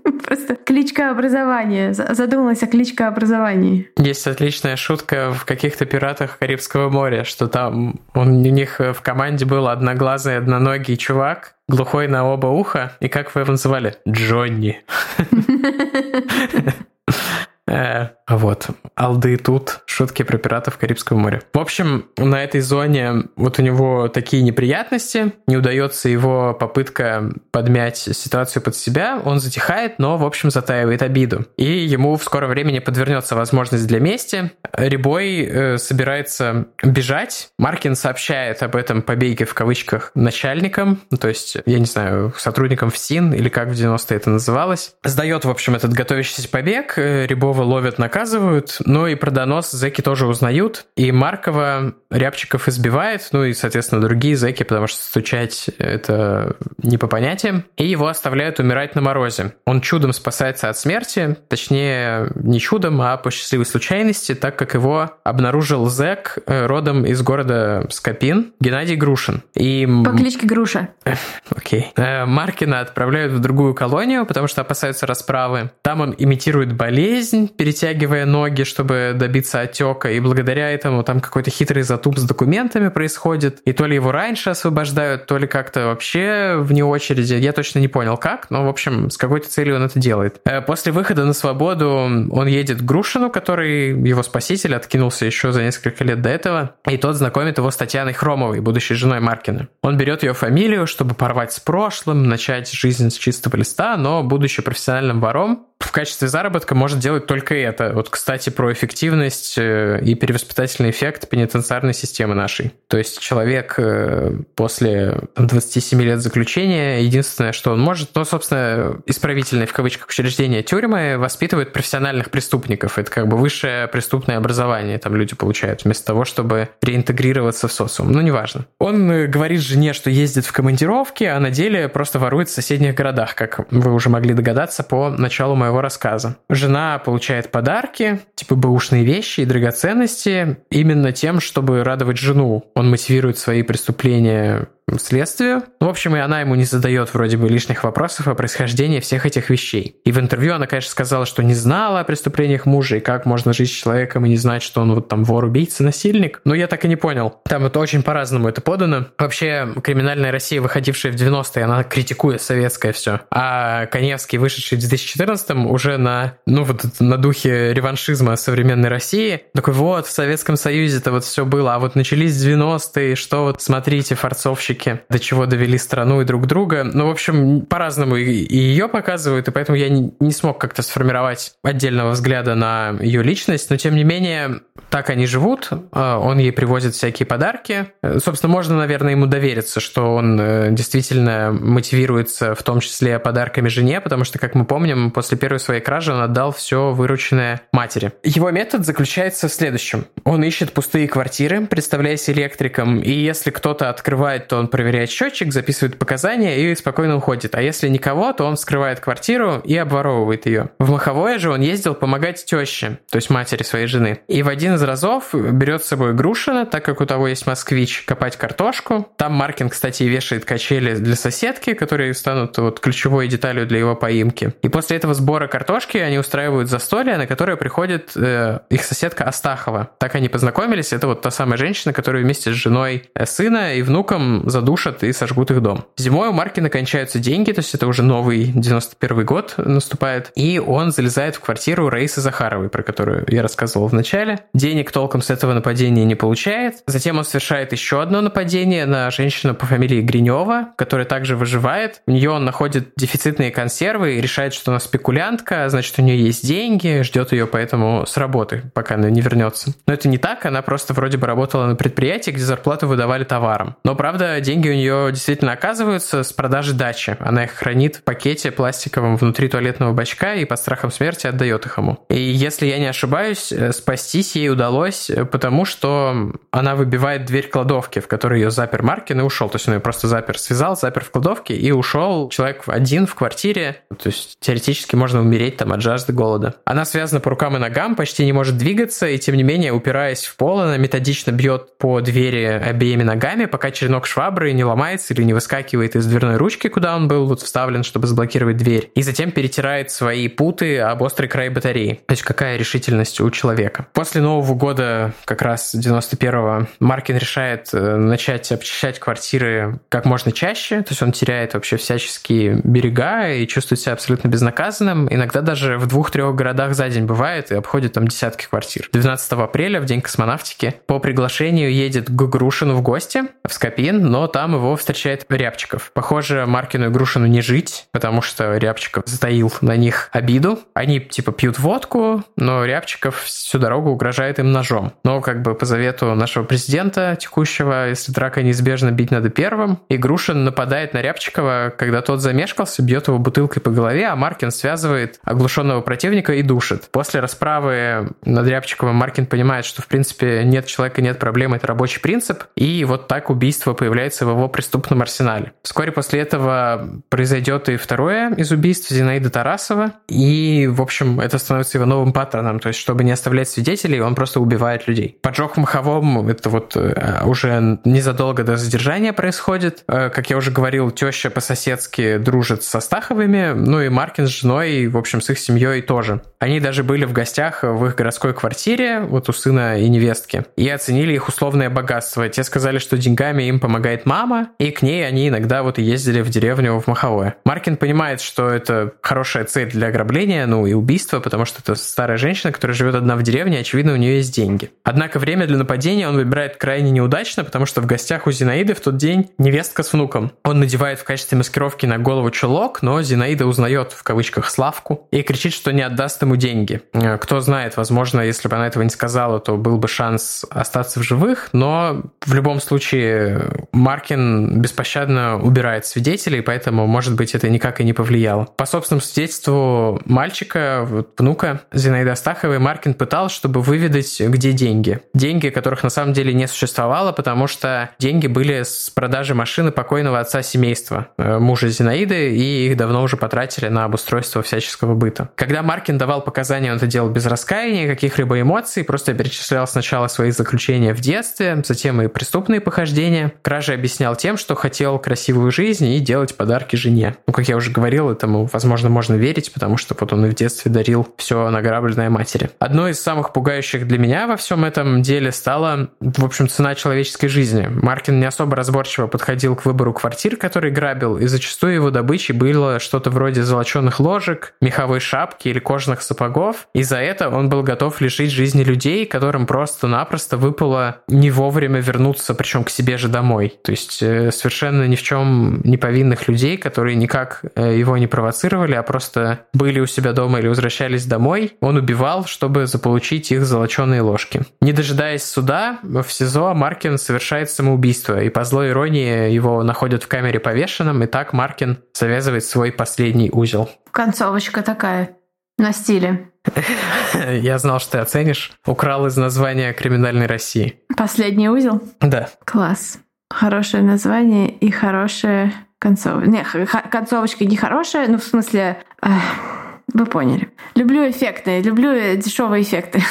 *laughs* Просто кличка образования. Задумалась о кличка образовании. Есть отличная шутка в каких-то пиратах Карибского моря, что там он, у них в команде был одноглазый, одноногий чувак, глухой на оба уха. И как вы его называли? Джонни. *laughs* Э, вот. Алды тут. Шутки про пиратов Карибского моря. В общем, на этой зоне вот у него такие неприятности. Не удается его попытка подмять ситуацию под себя. Он затихает, но, в общем, затаивает обиду. И ему в скором времени подвернется возможность для мести. Рябой э, собирается бежать. Маркин сообщает об этом побеге в кавычках начальникам, то есть, я не знаю, сотрудникам ФСИН или как в 90-е это называлось. Сдает, в общем, этот готовящийся побег. Э, Рябова ловят, наказывают, но и про донос зэки тоже узнают. И Маркова Рябчиков избивает, ну и, соответственно, другие зэки, потому что стучать это не по понятиям. И его оставляют умирать на морозе. Он чудом спасается от смерти, точнее, не чудом, а по счастливой случайности, так как его обнаружил зэк э, родом из города Скопин, Геннадий Грушин. И... По кличке Груша. *laughs* Окей. Okay. Э, Маркина отправляют в другую колонию, потому что опасаются расправы. Там он имитирует болезнь, перетягивая ноги, чтобы добиться отека, и благодаря этому там какой-то хитрый затуп с документами происходит, и то ли его раньше освобождают, то ли как-то вообще вне очереди, я точно не понял как, но, в общем, с какой-то целью он это делает. Э, после выхода на свободу он едет к Грушину, который его спаситель, откинулся еще за несколько лет до этого, и тот знакомит его с Татьяной Хромовой, будущей женой Маркина. Он берет ее фамилию, чтобы порвать с прошлым, начать жизнь с чистого листа, но, будучи профессиональным вором, в качестве заработка может делать только это. Вот, кстати, про эффективность э, и перевоспитательный эффект пенитенциарной системы нашей. То есть человек э, после 27 лет заключения, единственное, что он может, ну, собственно, исправительное в кавычках учреждение тюрьмы воспитывает профессиональных преступников. Это как бы высшее преступное образование там люди получают, вместо того, чтобы реинтегрироваться в социум. Ну, неважно. Он э, говорит жене, что ездит в командировки, а на деле просто ворует в соседних городах, как вы уже могли догадаться по началу моего рассказа. Жена получает подарки, типа бэушные вещи и драгоценности, именно тем, чтобы радовать жену. Он мотивирует свои преступления следствию. Ну, в общем, и она ему не задает вроде бы лишних вопросов о происхождении всех этих вещей. И в интервью она, конечно, сказала, что не знала о преступлениях мужа и как можно жить с человеком и не знать, что он вот там вор, убийца, насильник. Но я так и не понял. Там это очень по-разному это подано. Вообще, криминальная Россия, выходившая в 90-е, она критикует советское все. А Коневский, вышедший в 2014-м, уже на, ну, вот на духе реваншизма современной России, такой, вот, в Советском Союзе-то вот все было, а вот начались 90-е, что вот, смотрите, форцовщики политики, до чего довели страну и друг друга. Ну, в общем, по-разному и, ее показывают, и поэтому я не смог как-то сформировать отдельного взгляда на ее личность, но тем не менее, так они живут, а, он ей привозит всякие подарки. Собственно, можно, наверное, ему довериться, что он э, действительно мотивируется в том числе подарками жене, потому что, как мы помним, после первой своей кражи он отдал все вырученное матери. Его метод заключается в следующем. Он ищет пустые квартиры, представляясь электриком, и если кто-то открывает, то он проверяет счетчик, записывает показания и спокойно уходит. А если никого, то он вскрывает квартиру и обворовывает ее. В Маховое же он ездил помогать теще, то есть матери своей жены. И в один из разов берет с собой Грушина, так как у того есть москвич, копать картошку. Там Маркин, кстати, вешает качели для соседки, которые станут вот ключевой деталью для его поимки. И после этого сбора картошки они устраивают застолье, на которое приходит э, их соседка Астахова. Так они познакомились. Это вот та самая женщина, которая вместе с женой э, сына и внуком задушат и сожгут их дом. Зимой у Маркина кончаются деньги, то есть это уже новый 91 год наступает, и он залезает в квартиру Раисы Захаровой, про которую я рассказывал в начале. Деньги денег толком с этого нападения не получает. Затем он совершает еще одно нападение на женщину по фамилии Гринева, которая также выживает. У нее он находит дефицитные консервы и решает, что она спекулянтка, значит, у нее есть деньги, ждет ее поэтому с работы, пока она не вернется. Но это не так, она просто вроде бы работала на предприятии, где зарплату выдавали товаром. Но, правда, деньги у нее действительно оказываются с продажи дачи. Она их хранит в пакете пластиковом внутри туалетного бачка и под страхом смерти отдает их ему. И если я не ошибаюсь, э, спастись ей удалось, э, потому что она выбивает дверь кладовки, в которой ее запер Маркин и ушел. То есть он ее просто запер, связал, запер в кладовке и ушел. Человек один в квартире. То есть теоретически можно умереть там от жажды голода. Она связана по рукам и ногам, почти не может двигаться, и тем не менее, упираясь в пол, она методично бьет по двери обеими ногами, пока черенок швабры не ломается или не выскакивает из дверной ручки, куда он был вот вставлен, чтобы заблокировать дверь. И затем перетирает свои путы об острый край батареи. То есть какая решительность у человека. После Нового года, как раз 91-го, Маркин решает э, начать обчищать квартиры как можно чаще. То есть он теряет вообще всяческие берега и чувствует себя абсолютно безнаказанным. Иногда даже в двух-трех городах за день бывает и обходит там десятки квартир. 12 апреля, в день космонавтики, по приглашению едет к Грушину в гости в Скопин, но там его встречает Рябчиков. Похоже, Маркину и Грушину не жить, потому что Рябчиков затаил на них обиду. Они типа пьют водку, но Рябчиков всю дорогу угрожает им ножом. Но как бы по завету нашего президента текущего, если драка неизбежна, бить надо первым. И Грушин нападает на Рябчикова, когда тот замешкался, бьет его бутылкой по голове, а Маркин связывает оглушенного противника и душит. После расправы над Рябчиковым Маркин понимает, что в принципе нет человека, нет проблемы, это рабочий принцип. И вот так убийство появляется в его преступном арсенале. Вскоре после этого произойдет и второе из убийств Зинаиды Тарасова. И, в общем, это становится его новым паттерном. То есть, чтобы не оставлять свидетелей, он просто убивает людей. Поджог в Маховом, это вот э, уже незадолго до задержания происходит. Э, как я уже говорил, теща по-соседски дружит со Стаховыми, ну и Маркин с женой, в общем, с их семьей тоже. Они даже были в гостях в их городской квартире, вот у сына и невестки, и оценили их условное богатство. Те сказали, что деньгами им помогает мама, и к ней они иногда вот и ездили в деревню в Маховое. Маркин понимает, что это хорошая цель для ограбления, ну и убийства, потому что это старая женщина, которая живет одна в деревне, очевидно, у нее есть деньги. Однако время для нападения он выбирает крайне неудачно, потому что в гостях у Зинаиды в тот день невестка с внуком. Он надевает в качестве маскировки на голову чулок, но Зинаида узнает в кавычках Славку и кричит, что не отдаст ему деньги. Э, кто знает, возможно, если бы она этого не сказала, то был бы шанс остаться в живых, но в любом случае Маркин беспощадно убирает свидетелей, поэтому, может быть, это никак и не повлияло. По собственному свидетельству мальчика, внука Зинаиды Астаховой, Маркин пытал, чтобы выведать, где деньги. Деньги, которых на самом деле не существовало, потому что деньги были с продажи машины покойного отца семейства, э, мужа Зинаиды, и их давно уже потратили на обустройство всяческого быта. Когда Маркин давал показания, он это делал без раскаяния, каких-либо эмоций, просто перечислял сначала свои заключения в детстве, затем и преступные похождения. Кражи объяснял тем, что хотел красивую жизнь и делать подарки жене. Ну, как я уже говорил, этому, возможно, можно верить, потому что вот он и в детстве дарил все награбленное матери. Одной из самых пугающих для меня во всем этом деле стала, в общем, цена человеческой жизни. Маркин не особо разборчиво подходил к выбору квартир, которые грабил, и зачастую его добычей было что-то вроде золоченых ложек, меховой шапки или кожаных сапогов, и за это он был готов лишить жизни людей, которым просто-напросто выпало не вовремя вернуться, причем к себе же домой. То есть э, совершенно ни в чем не повинных людей, которые никак э, его не провоцировали, а просто были у себя дома или возвращались домой, он убивал, чтобы заполучить их золоченые ложки. Не дожидаясь суда, в СИЗО Маркин совершает самоубийство, и по злой иронии его находят в камере повешенным, и так Маркин завязывает свой последний узел. Концовочка такая, на стиле. *laughs* Я знал, что ты оценишь. Украл из названия «Криминальной России». Последний узел? Да. Класс. Хорошее название и хорошая концовочка. Не, концовочка не хорошая, ну в смысле... Эх вы поняли. Люблю эффекты, люблю дешевые эффекты.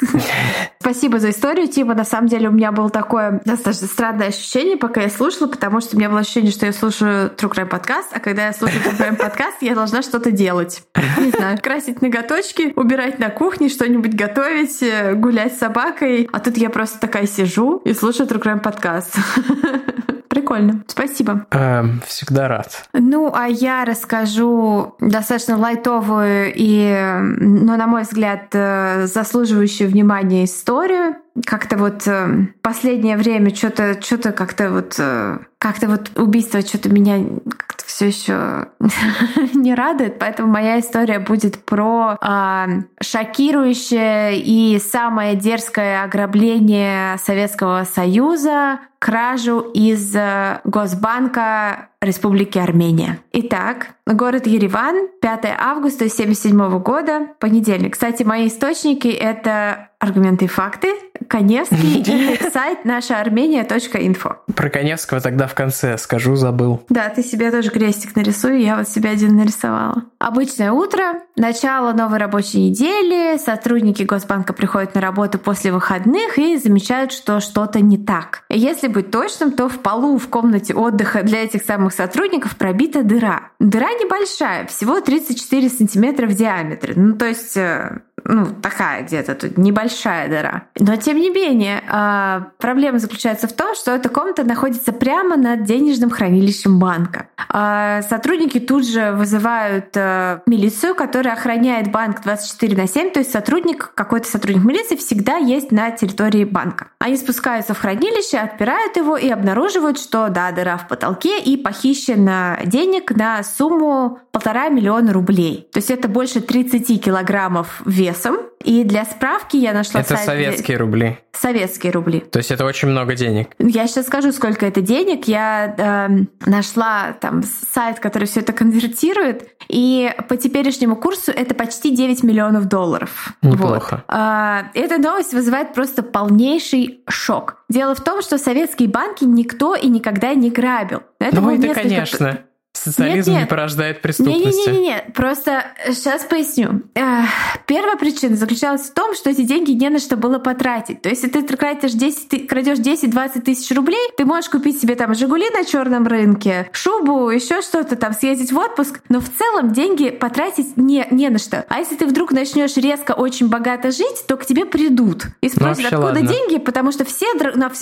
*laughs* Спасибо за историю, Тима. На самом деле у меня было такое достаточно странное ощущение, пока я слушала, потому что у меня было ощущение, что я слушаю True Crime подкаст, а когда я слушаю True Crime подкаст, я должна что-то делать. Не знаю, красить ноготочки, убирать на кухне, что-нибудь готовить, э, гулять с собакой. А тут я просто такая сижу и слушаю True Crime подкаст. *laughs* Прикольно. Спасибо. Эм, всегда рад. Ну, а я расскажу достаточно лайтовую и, но, на мой взгляд, э, заслуживающую внимания историю. Как-то вот э, последнее время что-то что-то как-то вот э, как-то вот убийство что-то меня как-то все еще *laughs* не радует, поэтому моя история будет про э, шокирующее и самое дерзкое ограбление Советского Союза, кражу из Госбанка Республики Армения. Итак, город Ереван, 5 августа 1977 года, понедельник. Кстати, мои источники — это аргументы и факты, Коневский *laughs* и сайт наша армения.инфо. Про Коневского тогда в конце скажу, забыл. Да, ты себе тоже крестик нарисуй, я вот себе один нарисовала. Обычное утро, начало новой рабочей недели, сотрудники Госбанка приходят на работу после выходных и замечают, что что-то не так. Если быть точным, то в полу в комнате отдыха для этих самых сотрудников пробита дыра. Дыра небольшая, всего 34 сантиметра в диаметре. Ну, то есть э, ну, такая где-то тут небольшая дыра. Но тем не менее, а, проблема заключается в том, что эта комната находится прямо над денежным хранилищем банка. А, сотрудники тут же вызывают э, милицию, которая охраняет банк 24 на 7, то есть сотрудник, какой-то сотрудник милиции всегда есть на территории банка. Они спускаются в хранилище, отпирают его и обнаруживают, что да, дыра в потолке и похищено денег на сумму полтора миллиона рублей. То есть это больше 30 килограммов весом. И для справки я нашла Это сайт, советские рубли. Советские рубли. То есть это очень много денег. Я сейчас скажу, сколько это денег. Я э, нашла там сайт, который все это конвертирует, и по теперешнему курсу это почти 9 миллионов долларов. Неплохо. Вот. Э, эта новость вызывает просто полнейший шок. Дело в том, что советские банки никто и никогда не грабил. Это ну это, несколько... конечно. Социализм нет, нет. не порождает преступности. Не-не-не, просто сейчас поясню. Первая причина заключалась в том, что эти деньги не на что было потратить. То есть, если ты крадешь 10, крадешь 10-20 тысяч рублей, ты можешь купить себе там Жигули на черном рынке, шубу, еще что-то там, съездить в отпуск, но в целом деньги потратить не, не на что. А если ты вдруг начнешь резко очень богато жить, то к тебе придут и ну, спросят, откуда ладно. деньги, потому что все,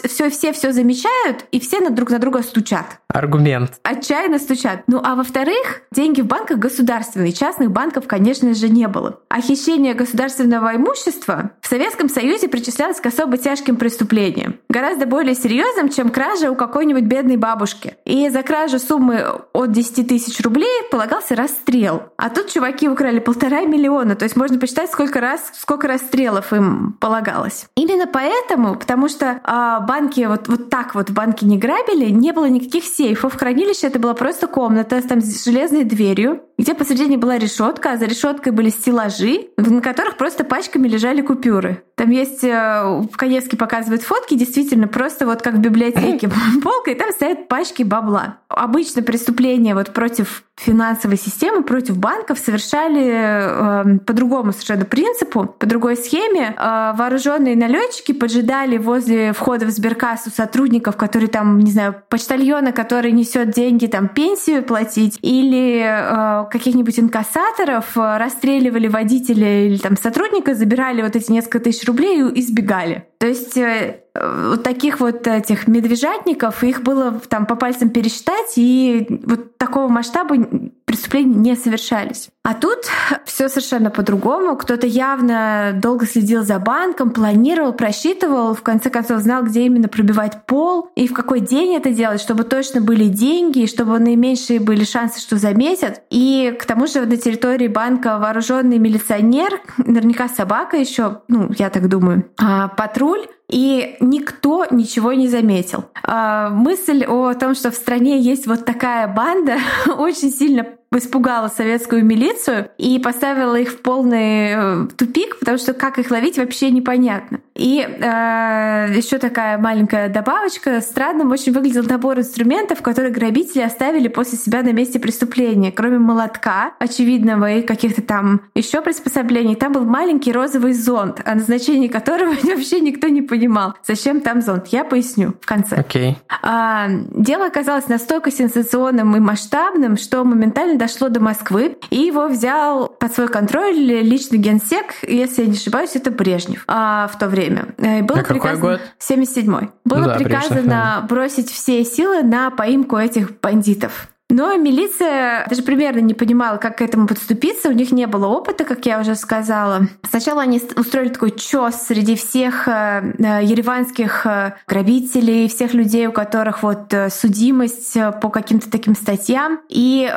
все, все все замечают и все на друг на друга стучат. Аргумент. Отчаянно стучат. Ну а во-вторых, деньги в банках государственные, частных банков, конечно же, не было. А хищение государственного имущества в Советском Союзе причислялось к особо тяжким преступлениям, гораздо более серьезным, чем кража у какой-нибудь бедной бабушки. И за кражу суммы от 10 тысяч рублей полагался расстрел. А тут чуваки украли полтора миллиона, то есть можно посчитать, сколько раз, сколько расстрелов им полагалось. Именно поэтому, потому что а, банки вот, вот так вот банки не грабили, не было никаких сейфов, хранилище это была просто комната, там с железной дверью, где посередине была решетка, а за решеткой были стеллажи, на которых просто пачками лежали купюры. Там есть, э, в Каневске показывают фотки, действительно, просто вот как в библиотеке *clears throat* *laughs* полка, и там стоят пачки бабла. Обычно преступления вот против финансовой системы, против банков совершали э, по другому совершенно принципу, по другой схеме. Э, вооруженные налетчики поджидали возле входа в сберкассу сотрудников, которые там, не знаю, почтальона, который несет деньги, там пенсию платить, или э, каких-нибудь инкассаторов э, расстреливали водителя или там сотрудника, забирали вот эти несколько тысяч рублей избегали. То есть э, вот таких вот этих медвежатников, их было там по пальцам пересчитать, и вот такого масштаба преступления не совершались. А тут все совершенно по-другому. Кто-то явно долго следил за банком, планировал, просчитывал, в конце концов знал, где именно пробивать пол и в какой день это делать, чтобы точно были деньги, чтобы наименьшие были шансы, что заметят. И к тому же на территории банка вооруженный милиционер, наверняка собака еще, ну, я так думаю, а патруль и никто ничего не заметил. А, мысль о том, что в стране есть вот такая банда, *laughs* очень сильно испугала советскую милицию и поставила их в полный э, тупик, потому что как их ловить вообще непонятно. И э, еще такая маленькая добавочка. Странным очень выглядел набор инструментов, которые грабители оставили после себя на месте преступления. Кроме молотка, очевидного, и каких-то там еще приспособлений, там был маленький розовый зонт, о назначении которого *laughs* вообще никто не понимал понимал, зачем там зонт. Я поясню в конце. Okay. А, дело оказалось настолько сенсационным и масштабным, что моментально дошло до Москвы, и его взял под свой контроль личный генсек, если я не ошибаюсь, это Брежнев а, в то время. И было а какой год? 77-й. Было ну, да, приказано бросить все силы на поимку этих бандитов. Но милиция даже примерно не понимала, как к этому подступиться. У них не было опыта, как я уже сказала. Сначала они устроили такой чес среди всех э, э, ереванских э, грабителей, всех людей, у которых вот судимость по каким-то таким статьям. И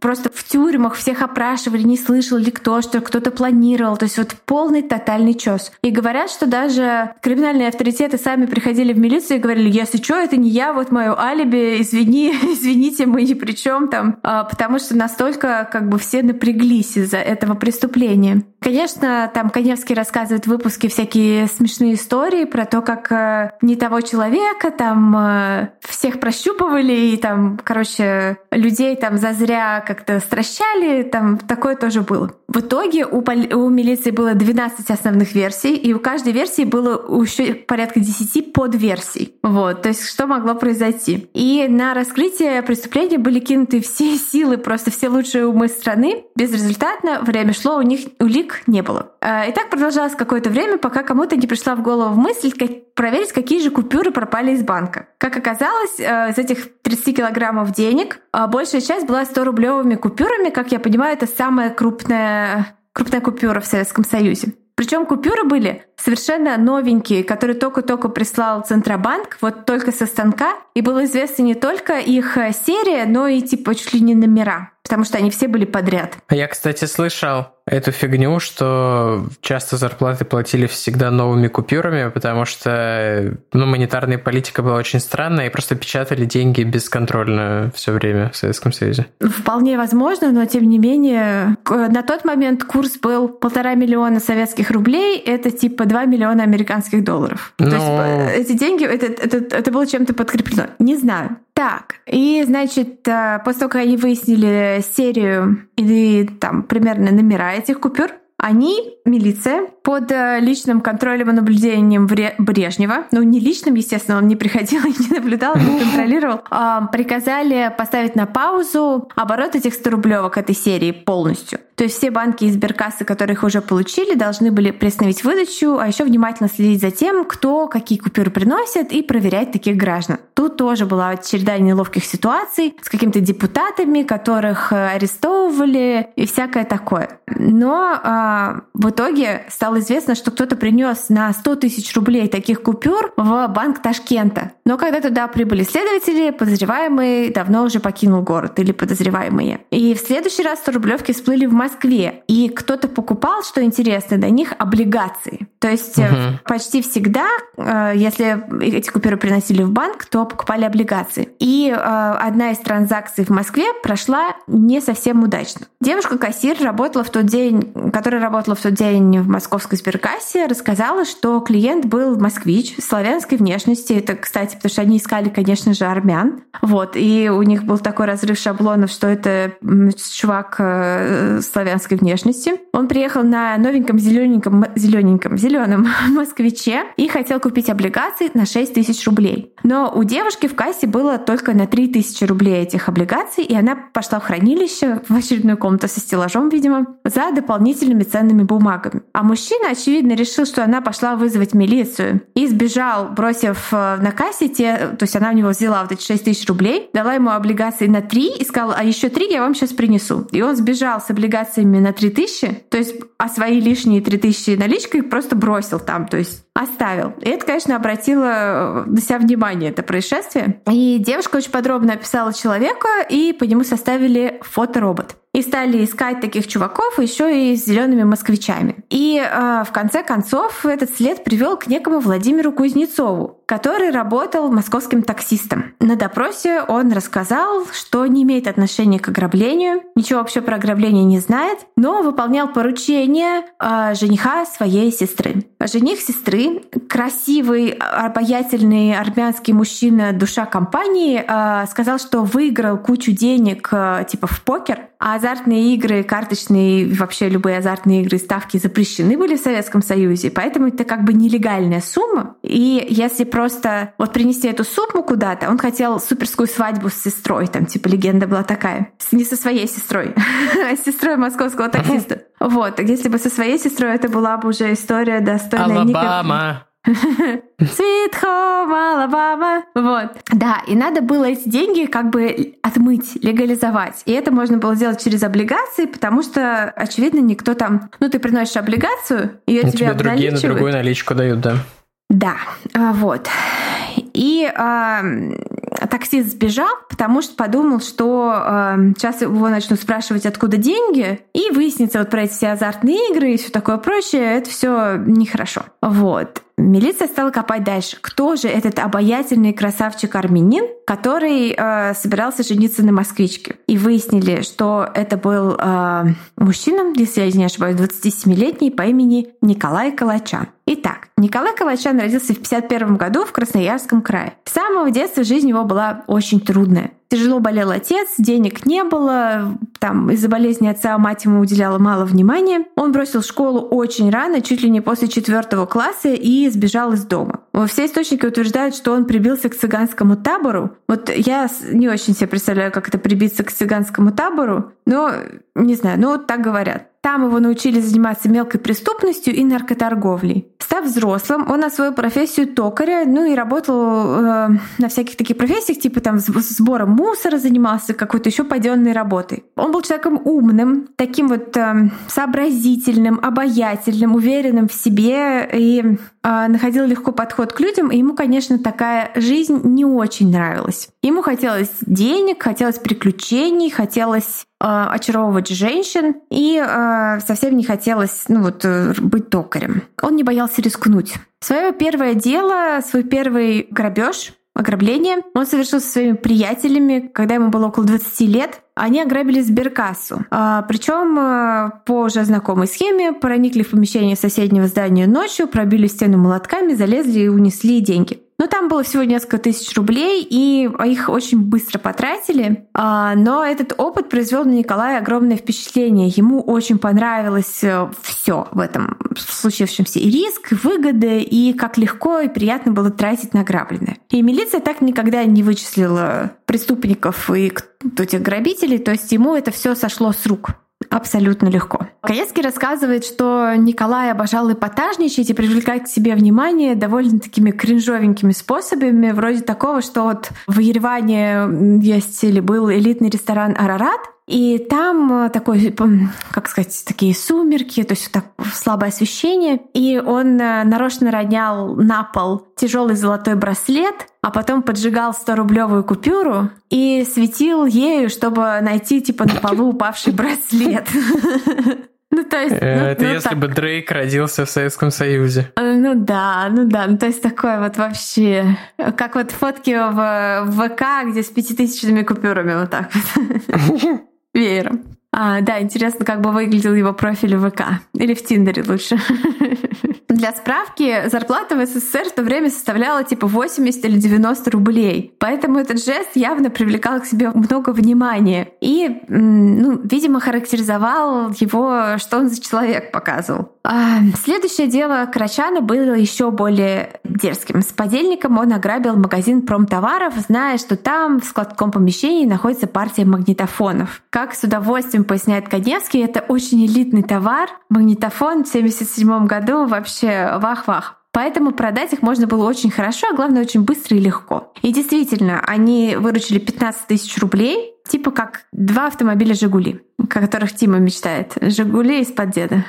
просто в тюрьмах всех опрашивали, не слышал ли кто, что кто-то планировал. То есть вот полный тотальный чес. И говорят, что даже криминальные авторитеты сами приходили в милицию и говорили, если что, это не я, вот мое алиби, извини, *laughs* извините, мы ни при чем там, а, потому что настолько как бы все напряглись из-за этого преступления. Конечно, там Коневский рассказывает в выпуске всякие смешные истории про то, как э, не того человека там э, всех прощупывали и там, короче, людей там зазря как-то стращали, там такое тоже было. В итоге у, поли- у милиции было 12 основных версий, и у каждой версии было еще порядка 10 подверсий. Вот, то есть что могло произойти. И на раскрытие преступления были кинуты все *laughs* силы, просто все лучшие умы страны. Безрезультатно время шло, у них улик не было. А, и так продолжалось какое-то время, пока кому-то не пришла в голову мысль как проверить, какие же купюры пропали из банка. Как оказалось, э, из этих 30 килограммов денег а, большая часть была 100-рублевыми купюрами. Как я понимаю, это самая крупная крупная купюра в Советском Союзе. Причем купюры были совершенно новенькие, которые только-только прислал Центробанк, вот только со станка. И было известно не только их э, серия, но и типа чуть ли не номера, потому что они все были подряд. Я, кстати, слышал, эту фигню, что часто зарплаты платили всегда новыми купюрами, потому что ну, монетарная политика была очень странная, и просто печатали деньги бесконтрольно все время в Советском Союзе. Вполне возможно, но тем не менее, на тот момент курс был полтора миллиона советских рублей, это типа 2 миллиона американских долларов. Но... То есть ну. э, эти деньги, это, это, это было чем-то подкреплено. Не знаю. Так, и, значит, э, после того, как они выяснили серию или там примерно номера этих купюр, они, милиция, под э, личным контролем и наблюдением Брежнева, ну не личным, естественно, он не приходил *laughs* и не наблюдал, не *laughs* контролировал, а, приказали поставить на паузу оборот этих 100 рублевок этой серии полностью. То есть все банки и сберкассы, которые их уже получили, должны были приостановить выдачу, а еще внимательно следить за тем, кто какие купюры приносит и проверять таких граждан. Тут тоже была череда неловких ситуаций с какими-то депутатами, которых э, арестовывали и всякое такое. Но э, в итоге стало известно, что кто-то принес на 100 тысяч рублей таких купюр в банк Ташкента. Но когда туда прибыли следователи, подозреваемый давно уже покинул город или подозреваемые. И в следующий раз 100 рублевки всплыли в Москве. И кто-то покупал, что интересно, до них облигации. То есть угу. почти всегда, э, если эти купюры приносили в банк, то покупали облигации. И э, одна из транзакций в Москве прошла не совсем удачно. Девушка-кассир работала в тот день, которая работала в тот день в московской сберкассе, рассказала, что клиент был москвич славянской внешности. Это, кстати, потому что они искали, конечно же, армян. Вот. И у них был такой разрыв шаблонов, что это чувак э, славянской внешности. Он приехал на новеньком зелененьком, зелененьком, зеленом *laughs* москвиче и хотел купить облигации на 6 тысяч рублей. Но у девушки в кассе было только на 3 тысячи рублей этих облигаций, и она пошла в хранилище, в очередную комнату со стеллажом, видимо, за дополнительными ценными бумагами. А мужчина, очевидно, решил, что она пошла вызвать милицию и сбежал, бросив э, на кассе те, то есть она у него взяла вот эти 6 тысяч рублей, дала ему облигации на 3 и сказала, а еще 3 я вам сейчас принесу. И он сбежал с облигациями на 3 тысячи, то есть а свои лишние 3 тысячи наличкой просто бросил там, то есть оставил. И это, конечно, обратило э, на себя внимание, это происшествие. И девушка очень подробно описала человека, и по нему составили фоторобот и стали искать таких чуваков еще и с зелеными москвичами. И э, в конце концов этот след привел к некому Владимиру Кузнецову, который работал московским таксистом. На допросе он рассказал, что не имеет отношения к ограблению, ничего вообще про ограбление не знает, но выполнял поручение э, жениха своей сестры. Жених сестры, красивый, обаятельный армянский мужчина, душа компании, э, сказал, что выиграл кучу денег э, типа в покер а азартные игры, карточные, вообще любые азартные игры, ставки запрещены были в Советском Союзе, поэтому это как бы нелегальная сумма. И если просто вот принести эту сумму куда-то, он хотел суперскую свадьбу с сестрой, там типа легенда была такая, не со своей сестрой, а *laughs* с сестрой московского таксиста. Вот, если бы со своей сестрой это была бы уже история достойная Алабама. Sweet home, Alabama. Вот. Да, и надо было эти деньги как бы отмыть, легализовать. И это можно было сделать через облигации, потому что, очевидно, никто там... Ну, ты приносишь облигацию, ее Ну, тебе тебе другие на другую наличку дают, да. Да, а, вот. И а, таксист сбежал, потому что подумал, что а, сейчас его начнут спрашивать, откуда деньги, и выяснится вот про эти все азартные игры и все такое прочее. Это все нехорошо. Вот. Милиция стала копать дальше. Кто же этот обаятельный красавчик армянин, который э, собирался жениться на москвичке? И выяснили, что это был э, мужчина, если я не ошибаюсь, 27-летний по имени Николай Калачан. Итак, Николай Калачан родился в 51 году в Красноярском крае. С самого детства жизнь его была очень трудная. Тяжело болел отец, денег не было, там из-за болезни отца мать ему уделяла мало внимания. Он бросил школу очень рано, чуть ли не после четвертого класса, и сбежал из дома. Все источники утверждают, что он прибился к цыганскому табору. Вот я не очень себе представляю, как это прибиться к цыганскому табору, но не знаю, ну вот так говорят. Там его научили заниматься мелкой преступностью и наркоторговлей. Став взрослым, он освоил профессию токаря, ну и работал э, на всяких таких профессиях, типа там сбором мусора занимался, какой-то еще паденной работой. Он был человеком умным, таким вот э, сообразительным, обаятельным, уверенным в себе и находил легко подход к людям. И ему, конечно, такая жизнь не очень нравилась. Ему хотелось денег, хотелось приключений, хотелось э, очаровывать женщин и э, совсем не хотелось ну, вот, э, быть токарем. Он не боялся рискнуть. Свое первое дело, свой первый грабеж ограбление он совершил со своими приятелями, когда ему было около 20 лет. Они ограбили сберкассу. А, причем а, по уже знакомой схеме проникли в помещение соседнего здания ночью, пробили стену молотками, залезли и унесли деньги. Но там было всего несколько тысяч рублей, и их очень быстро потратили. А, но этот опыт произвел на Николая огромное впечатление. Ему очень понравилось все в этом случившемся. И риск, и выгоды, и как легко и приятно было тратить награбленное. И милиция так никогда не вычислила преступников и этих грабителей, то есть ему это все сошло с рук абсолютно легко. Каецкий рассказывает, что Николай обожал эпатажничать и привлекать к себе внимание довольно такими кринжовенькими способами, вроде такого, что вот в Ереване есть или был элитный ресторан «Арарат», и там э, такой, как сказать, такие сумерки, то есть так слабое освещение. И он э, нарочно ронял на пол тяжелый золотой браслет, а потом поджигал 100-рублевую купюру и светил ею, чтобы найти типа на полу упавший браслет. *laughs* Ну, то есть... Ну, Это ну, если так. бы Дрейк родился в Советском Союзе. Ну да, ну да. Ну, то есть такое вот вообще... Как вот фотки в ВК, где с пятитысячными купюрами вот так вот. *laughs* Веером. А, да, интересно, как бы выглядел его профиль в ВК. Или в Тиндере лучше. *laughs* Для справки, зарплата в СССР в то время составляла типа 80 или 90 рублей. Поэтому этот жест явно привлекал к себе много внимания. И, ну, видимо, характеризовал его, что он за человек показывал. А, следующее дело Крачана было еще более дерзким. С подельником он ограбил магазин промтоваров, зная, что там в складском помещении находится партия магнитофонов. Как с удовольствием поясняет Коневский, это очень элитный товар. Магнитофон в 1977 году вообще вах-вах. Поэтому продать их можно было очень хорошо, а главное очень быстро и легко. И действительно, они выручили 15 тысяч рублей, типа как два автомобиля «Жигули», о которых Тима мечтает. «Жигули» из-под деда.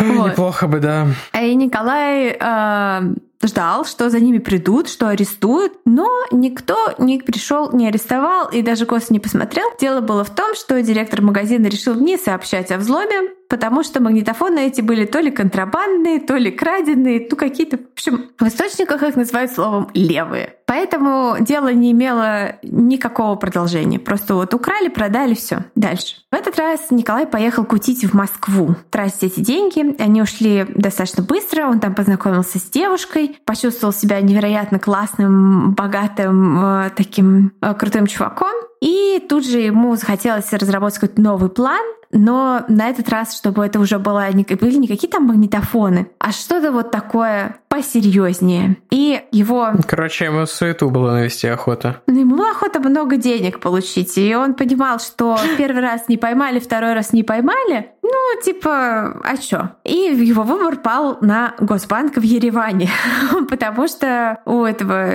Неплохо бы, да. И Николай а, ждал, что за ними придут, что арестуют, но никто не пришел, не арестовал и даже косо не посмотрел. Дело было в том, что директор магазина решил не сообщать о взломе, потому что магнитофоны эти были то ли контрабандные, то ли краденые, ну какие-то, в общем, в источниках их называют словом «левые». Поэтому дело не имело никакого продолжения. Просто вот украли, продали, все. Дальше. В этот раз Николай поехал кутить в Москву, тратить эти деньги. Они ушли достаточно быстро. Он там познакомился с девушкой, почувствовал себя невероятно классным, богатым, э, таким э, крутым чуваком. И тут же ему захотелось разработать какой-то новый план, но на этот раз, чтобы это уже было, были не какие там магнитофоны, а что-то вот такое посерьезнее. И его... Короче, ему суету было навести охота. Ну, ему была охота много денег получить, и он понимал, что *laughs* первый раз не поймали, второй раз не поймали. Ну, типа, а чё? И его выбор пал на Госбанк в Ереване, *laughs* потому что у этого,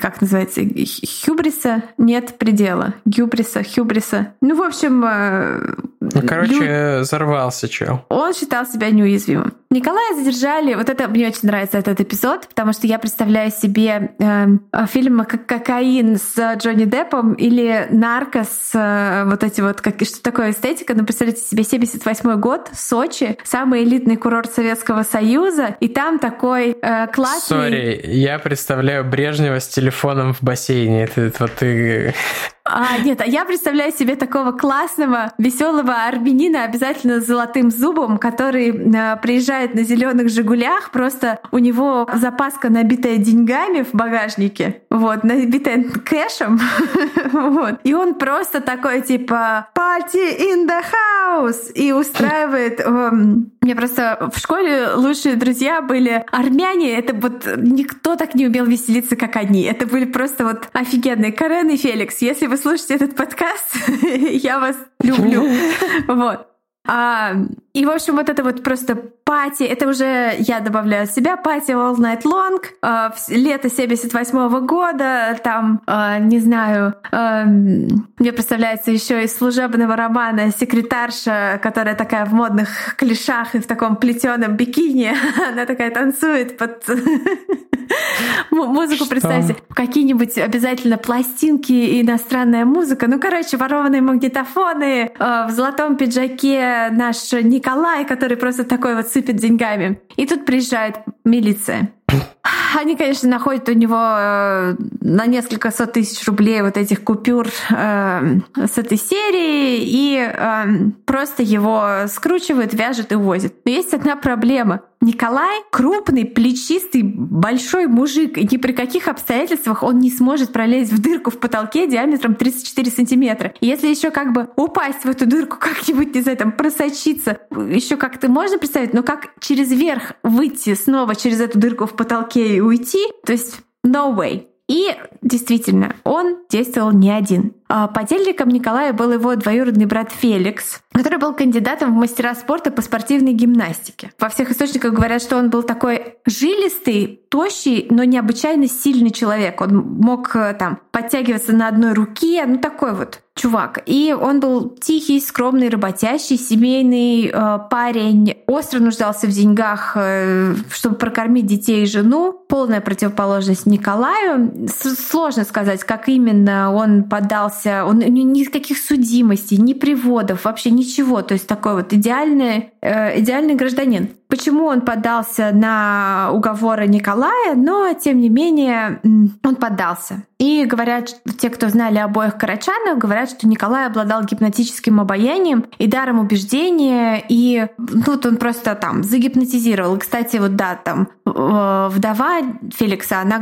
как называется, хюбриса нет предела. Гюбриса, хюбриса. Ну, в общем, э, ну, короче, Лю... взорвался чел. Он считал себя неуязвимым. Николая задержали. Вот это мне очень нравится этот эпизод, потому что я представляю себе э, фильм как «Кокаин» с Джонни Деппом или «Нарко» с э, вот эти вот, как, что такое эстетика. Ну, представляете себе 78 год, Сочи, самый элитный курорт Советского Союза, и там такой э, классный... Сори, я представляю Брежнева с телефоном в бассейне. Это, это вот ты... А, нет, а я представляю себе такого классного, веселого армянина, обязательно с золотым зубом, который э, приезжает на зеленых Жигулях, просто у него запаска набитая деньгами в багажнике, вот, набитая кэшем, *laughs* вот, и он просто такой типа «Party in the house!» и устраивает... Эм, мне просто в школе лучшие друзья были армяне, это вот никто так не умел веселиться, как они. Это были просто вот офигенные. Карен и Феликс, если вы слушаете этот подкаст, *laughs* я вас люблю. *laughs* Вот. А, и, в общем, вот это вот просто пати, это уже я добавляю от себя, пати All Night Long, а, лето 78 -го года, там, а, не знаю, а, мне представляется еще из служебного романа секретарша, которая такая в модных клешах и в таком плетеном бикини, *laughs* она такая танцует под *laughs* музыку, представьте, какие-нибудь обязательно пластинки и иностранная музыка, ну, короче, ворованные магнитофоны, в золотом пиджаке наш Николай, который просто такой вот сыпет деньгами. И тут приезжает милиция. Они, конечно, находят у него э, на несколько сот тысяч рублей вот этих купюр э, с этой серии и э, просто его скручивают, вяжут и увозят. Но есть одна проблема. Николай крупный, плечистый, большой мужик, и ни при каких обстоятельствах он не сможет пролезть в дырку в потолке диаметром 34 сантиметра. И если еще как бы упасть в эту дырку *laughs* как-нибудь, не знаю, там просочиться, еще как-то можно представить, но как через верх выйти снова через эту дырку в потолке и уйти, то есть no way. И действительно, он действовал не один. А подельником Николая был его двоюродный брат Феликс, который был кандидатом в мастера спорта по спортивной гимнастике. Во всех источниках говорят, что он был такой жилистый, тощий, но необычайно сильный человек. Он мог э, там подтягиваться на одной руке, ну такой вот чувак. И он был тихий, скромный, работящий, семейный э, парень, остро нуждался в деньгах, э, чтобы прокормить детей и жену. Полная противоположность Николаю. С сложно сказать, как именно он поддался. Он никаких судимостей, ни приводов, вообще ничего. То есть такой вот идеальный, э, идеальный гражданин почему он поддался на уговоры Николая, но тем не менее он поддался. И говорят, те, кто знали обоих Карачанов, говорят, что Николай обладал гипнотическим обаянием и даром убеждения, и тут он просто там загипнотизировал. Кстати, вот да, там э, вдова Феликса, она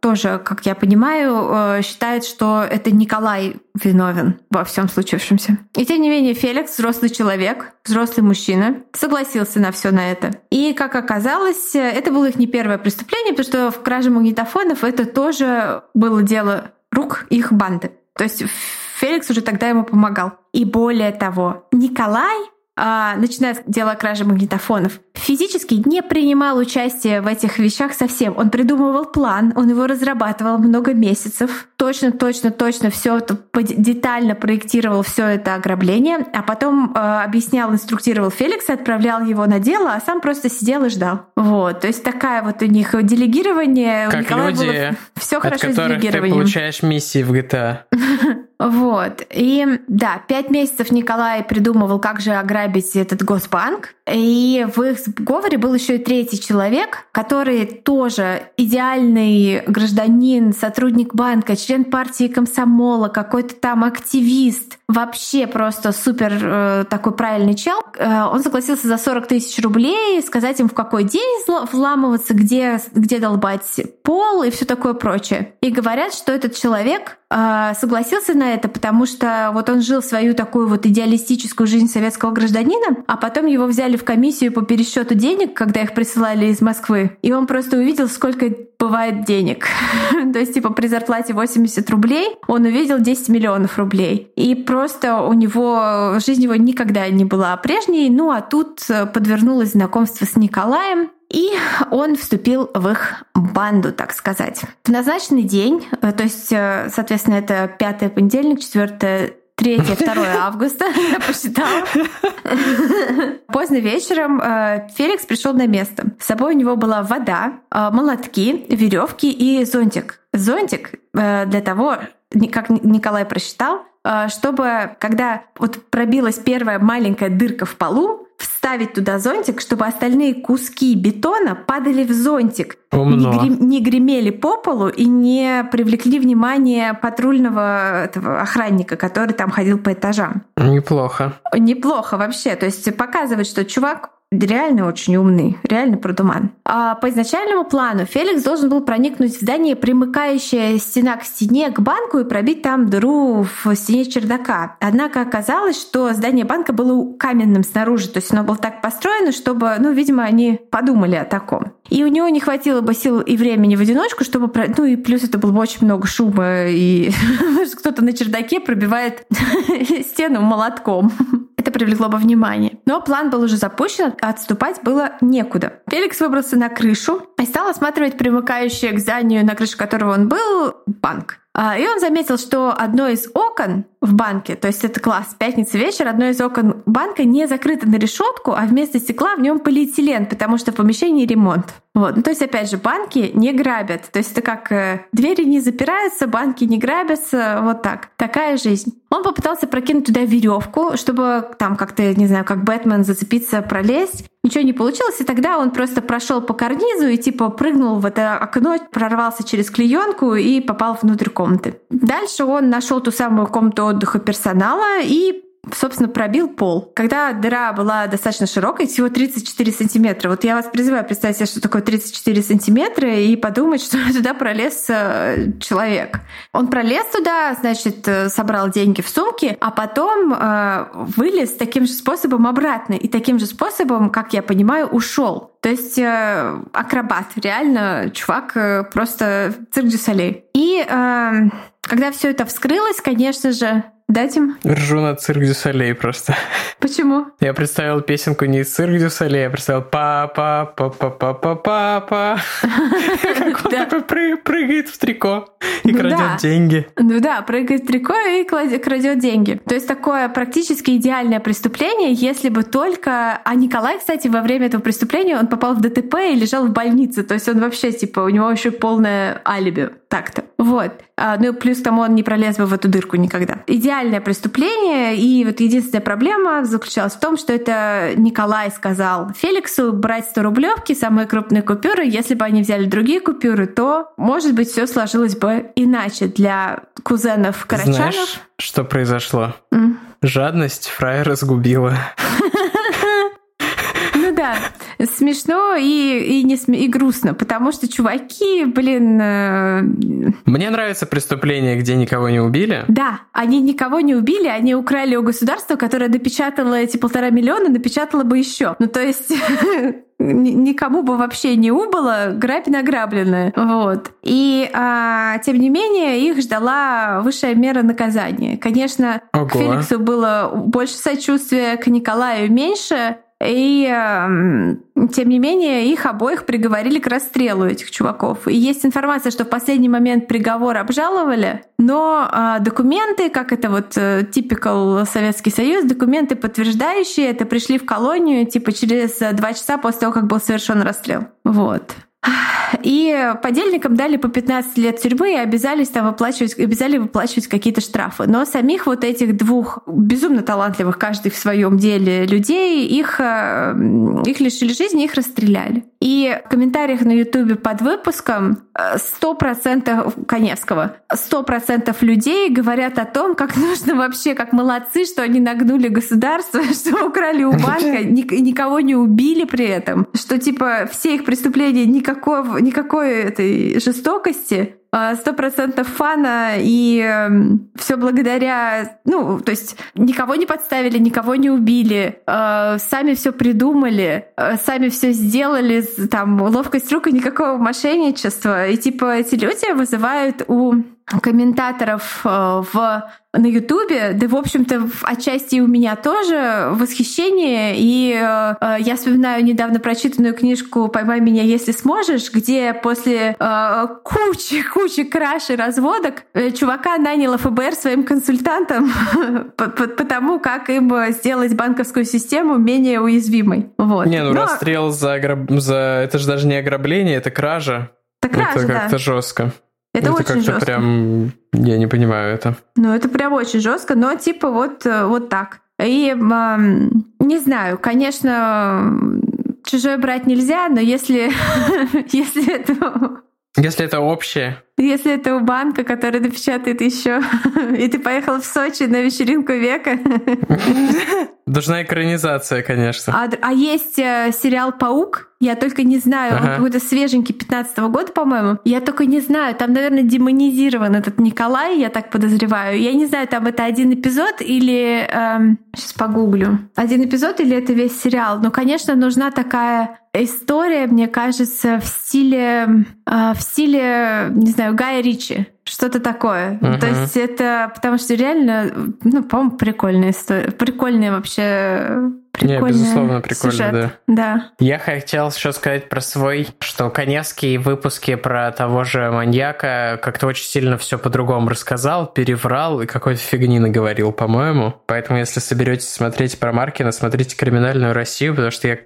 тоже, как я понимаю, э, считает, что это Николай виновен во всем случившемся. И тем не менее, Феликс, взрослый человек, взрослый мужчина, согласился на все на это. И, как оказалось, это было их не первое преступление, потому что в краже магнитофонов это тоже было дело рук их банды. То есть Феликс уже тогда ему помогал. И более того, Николай а, начиная с дела кражи магнитофонов, физически не принимал участие в этих вещах совсем. Он придумывал план, он его разрабатывал много месяцев, точно, точно, точно все это детально проектировал все это ограбление, а потом э, объяснял, инструктировал Феликса, отправлял его на дело, а сам просто сидел и ждал. Вот, то есть такая вот у них делегирование. Как у люди, все хорошо от которых с делегированием. ты получаешь миссии в GTA. *laughs* Вот. И да, пять месяцев Николай придумывал, как же ограбить этот Госбанк. И в их сговоре был еще и третий человек, который тоже идеальный гражданин, сотрудник банка, член партии комсомола, какой-то там активист, вообще просто супер э, такой правильный чел. Э, он согласился за 40 тысяч рублей сказать им, в какой день вламываться, где, где долбать пол и все такое прочее. И говорят, что этот человек э, согласился на это, потому что вот он жил свою такую вот идеалистическую жизнь советского гражданина, а потом его взяли в комиссию по пересчету денег, когда их присылали из Москвы, и он просто увидел, сколько бывает денег. *laughs* То есть, типа, при зарплате 80 рублей он увидел 10 миллионов рублей. И просто у него жизнь его никогда не была прежней. Ну а тут подвернулось знакомство с Николаем, и он вступил в их банду, так сказать. В назначенный день, э, то есть, э, соответственно, это пятый понедельник, четвертое 3-2 *laughs* августа, *laughs* я посчитала. *laughs* Поздно вечером э, Феликс пришел на место. С собой у него была вода, молотки, веревки и зонтик. Зонтик для того, как Николай просчитал, чтобы когда вот пробилась первая маленькая дырка в полу, вставить туда зонтик, чтобы остальные куски бетона падали в зонтик, Умно. Не, грем, не гремели по полу и не привлекли внимание патрульного этого охранника, который там ходил по этажам. Неплохо. Неплохо вообще. То есть показывать, что чувак реально очень умный, реально продуман. А по изначальному плану Феликс должен был проникнуть в здание, примыкающее стена к стене, к банку и пробить там дыру в стене чердака. Однако оказалось, что здание банка было каменным снаружи, то есть оно было так построено, чтобы, ну, видимо, они подумали о таком. И у него не хватило бы сил и времени в одиночку, чтобы... Ну и плюс это было бы очень много шума, и *laughs* кто-то на чердаке пробивает *laughs* стену молотком. Это привлекло бы внимание. Но план был уже запущен, а отступать было некуда. Феликс выбрался на крышу и стал осматривать примыкающее к зданию, на крыше которого он был, банк. А, и он заметил, что одно из окон в банке, то есть это класс, пятница вечер, одно из окон банка не закрыто на решетку, а вместо стекла в нем полиэтилен, потому что в помещении ремонт. Вот. Ну, то есть, опять же, банки не грабят. То есть это как э, двери не запираются, банки не грабятся, вот так. Такая жизнь. Он попытался прокинуть туда веревку, чтобы там как-то, не знаю, как Бэтмен зацепиться, пролезть. Ничего не получилось, и тогда он просто прошел по карнизу и типа прыгнул в это окно, прорвался через клеенку и попал внутрь комнаты. Дальше он нашел ту самую комнату отдыха персонала и собственно, пробил пол. Когда дыра была достаточно широкой, всего 34 сантиметра. Вот я вас призываю представить себе, что такое 34 сантиметра, и подумать, *laughs* что туда пролез э, человек. Он пролез туда, значит, э, собрал деньги в сумке, а потом э, вылез таким же способом обратно. И таким же способом, как я понимаю, ушел. То есть э, акробат, реально чувак э, просто цирк Солей. И э, когда все это вскрылось, конечно же, Дать им? Ржу на цирк дю Солей просто. Почему? Я представил песенку не цирк дю Солей, я представил папа, папа, папа, папа. *laughs* Как он такой прыгает в трико и крадет деньги. Ну да, прыгает в трико и крадет деньги. То есть такое практически идеальное преступление, если бы только... А Николай, кстати, во время этого преступления он попал в ДТП и лежал в больнице. То есть он вообще, типа, у него еще полное алиби так-то. Вот. А, ну и плюс к тому он не пролез бы в эту дырку никогда. Идеальное преступление, и вот единственная проблема заключалась в том, что это Николай сказал Феликсу брать 100 рублевки, самые крупные купюры. Если бы они взяли другие купюры, то, может быть, все сложилось бы иначе для кузенов Карачанов. Знаешь, что произошло? Mm. Жадность фрая разгубила. *laughs* Да смешно и, и, не см... и грустно, потому что чуваки, блин... Э... Мне нравится преступление, где никого не убили. Да, они никого не убили, они украли у государства, которое допечатало эти полтора миллиона, напечатало бы еще. Ну, то есть *laughs* никому бы вообще не убыло, грабь награбленная. Вот. И а, тем не менее их ждала высшая мера наказания. Конечно, Ого. к Феликсу было больше сочувствия, к Николаю меньше, и э, тем не менее их обоих приговорили к расстрелу этих чуваков. И есть информация, что в последний момент приговор обжаловали, но э, документы, как это вот э, typical Советский Союз, документы подтверждающие это пришли в колонию типа через два часа после того, как был совершен расстрел. Вот. И подельникам дали по 15 лет тюрьмы и обязались там выплачивать, обязали выплачивать какие-то штрафы. Но самих вот этих двух безумно талантливых, каждый в своем деле людей, их, э, их лишили жизни, их расстреляли. И в комментариях на Ютубе под выпуском 100% э, Коневского, 100% людей говорят о том, как нужно вообще, как молодцы, что они нагнули государство, *laughs* что украли у банка, *laughs* никого не убили при этом, что типа все их преступления никакого, никакой этой жестокости сто процентов фана, и эм, все благодаря, ну, то есть никого не подставили, никого не убили, э, сами все придумали, э, сами все сделали, там, ловкость рук и никакого мошенничества. И типа эти люди вызывают у комментаторов э, в на Ютубе, да, в общем-то, отчасти у меня тоже восхищение. И э, э, я вспоминаю недавно прочитанную книжку «Поймай меня, если сможешь», где после э, кучи, кучи краш и разводок э, чувака наняла ФБР своим консультантом *laughs* потому, как им сделать банковскую систему менее уязвимой. Вот. Не, ну Но... расстрел за, ограб... за... Это же даже не ограбление, это кража. Это кража, Это как-то да. жестко. Это, это очень жестко. прям... Я не понимаю это. Ну, это прям очень жестко, но типа вот, э, вот так. И не знаю, конечно, чужое брать нельзя, но если, *laughs* если это... Если это общее. Если это у банка, который напечатает еще, *laughs* и ты поехал в Сочи на вечеринку века. Должна экранизация, конечно. А, а есть э, сериал «Паук», я только не знаю, ага. он какой-то свеженький 15 -го года, по-моему. Я только не знаю, там, наверное, демонизирован этот Николай, я так подозреваю. Я не знаю, там это один эпизод или... Эм, сейчас погуглю. Один эпизод или это весь сериал. Но, конечно, нужна такая история, мне кажется, в стиле... Э, в стиле, не знаю, Гая Ричи. Что-то такое. Uh-huh. То есть это потому что реально, ну, по-моему, прикольная история. Прикольная вообще прикольная. Не, безусловно, прикольно, сюжет. да. Да. Я хотел еще сказать про свой, что Коневский в выпуске про того же маньяка как-то очень сильно все по-другому рассказал, переврал и какой-то фигни наговорил, по-моему. Поэтому, если соберетесь смотреть про Маркина, смотрите «Криминальную Россию», потому что я...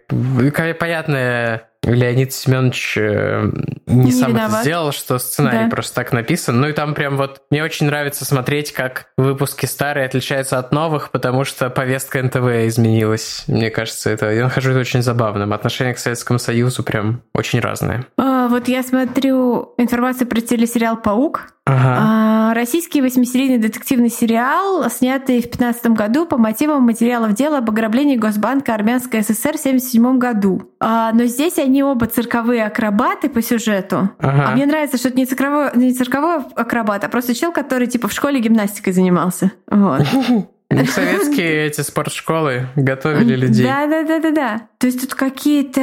Понятное Леонид Семенович э, не, не сам виноват. это сделал, что сценарий да. просто так написан. Ну и там прям вот мне очень нравится смотреть, как выпуски старые отличаются от новых, потому что повестка НТВ изменилась. Мне кажется, это я нахожу это очень забавным. Отношение к Советскому Союзу прям очень разное. А, вот я смотрю информацию про телесериал «Паук», Ага. А, российский восьмисерийный детективный сериал, снятый в 2015 году по мотивам материалов дела об ограблении Госбанка Армянской ССР в 1977 году. А, но здесь они оба цирковые акробаты по сюжету. Ага. А мне нравится, что это не цирковой, не цирковой акробат, а просто чел, который типа в школе гимнастикой занимался. Вот. *laughs* Советские эти спортшколы готовили людей. Да, да, да, да, да. То есть тут какие-то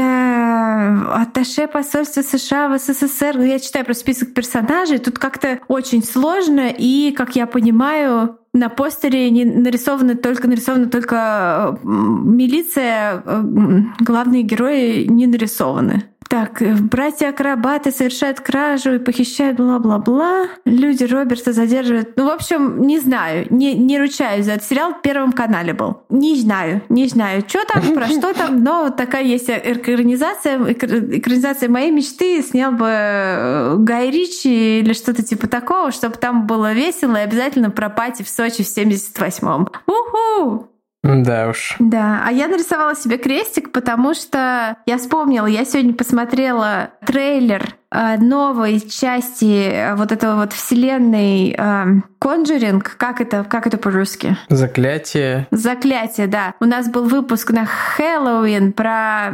атташе посольства США в СССР. Я читаю про список персонажей. Тут как-то очень сложно. И, как я понимаю, на постере не нарисованы только нарисованы только милиция, главные герои не нарисованы. Так, э, братья-акробаты совершают кражу и похищают бла-бла-бла. Люди Роберта задерживают. Ну, в общем, не знаю, не, не ручаюсь за этот сериал. В Первом канале был. Не знаю, не знаю, что там, про что там, но такая есть экранизация. Экранизация моей мечты снял бы э, Гай Ричи или что-то типа такого, чтобы там было весело и обязательно про пати в Сочи в 78-м. Уху! Да уж. Да, а я нарисовала себе крестик, потому что я вспомнила, я сегодня посмотрела трейлер э, новой части э, вот этого вот вселенной Conjuring, как это, как это по-русски? Заклятие. Заклятие, да. У нас был выпуск на Хэллоуин про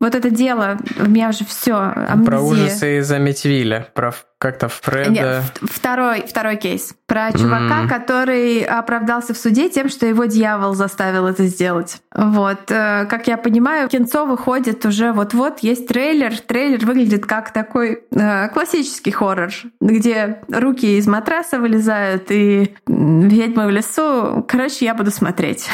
вот это дело, у меня уже все. Про ужасы из Амитвилля, про как-то Фреда... Нет, второй, второй кейс. Про чувака, mm. который оправдался в суде тем, что его дьявол заставил это сделать. Вот. Э, как я понимаю, кинцо выходит уже вот-вот. Есть трейлер. Трейлер выглядит как такой э, классический хоррор, где руки из матраса вылезают и ведьмы в лесу. Короче, я буду смотреть.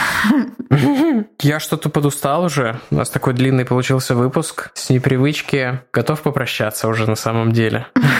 *laughs* Я что-то подустал уже. У нас такой длинный получился выпуск. С непривычки готов попрощаться уже на самом деле. *laughs*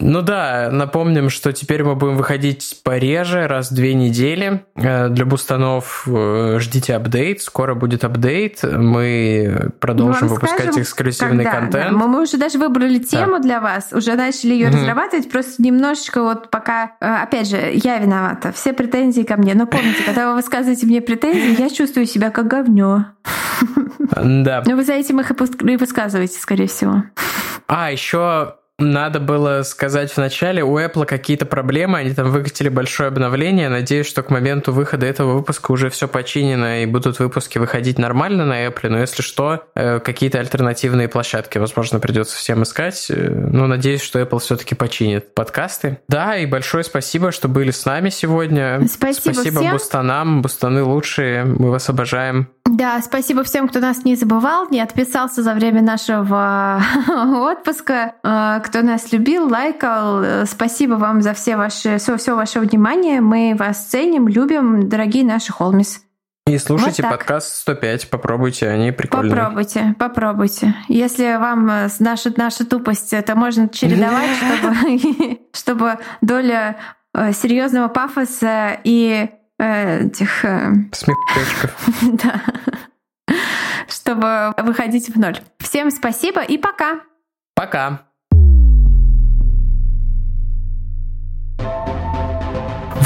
Ну да, напомним, что теперь мы будем выходить пореже, раз в две недели. Э, для бустанов э, ждите апдейт, скоро будет апдейт. Мы продолжим мы выпускать скажем, эксклюзивный когда, контент. Да. Мы уже даже выбрали тему да. для вас, уже начали ее mm-hmm. разрабатывать, просто немножечко вот пока... Э, опять же, я виновата, все претензии ко мне. Но помните, когда вы высказываете мне претензии, я чувствую себя как говнё. Да. Но вы за этим их и высказываете, скорее всего. А, еще Надо было сказать вначале, у Apple какие-то проблемы, они там выкатили большое обновление. Надеюсь, что к моменту выхода этого выпуска уже все починено и будут выпуски выходить нормально на Apple. Но если что, э, какие-то альтернативные площадки, возможно, придется всем искать. Э, но надеюсь, что Apple все-таки починит подкасты. Да, и большое спасибо, что были с нами сегодня. Спасибо, спасибо всем. Бустанам. Бустаны лучшие. Мы вас обожаем. Да, спасибо всем, кто нас не забывал, не отписался за время нашего *laughs* отпуска, э, кто нас любил, лайкал. Спасибо вам за все, ваши, все, все ваше внимание. Мы вас ценим, любим, дорогие наши холмис. И слушайте вот подкаст 105, попробуйте, они прикольные. Попробуйте, попробуйте. Если вам э, наша, наша тупость, это можно чередовать, *laughs* чтобы, *laughs* чтобы доля э, серьезного пафоса и этих... Смехуёчков. *laughs* да. Чтобы выходить в ноль. Всем спасибо и пока. Пока.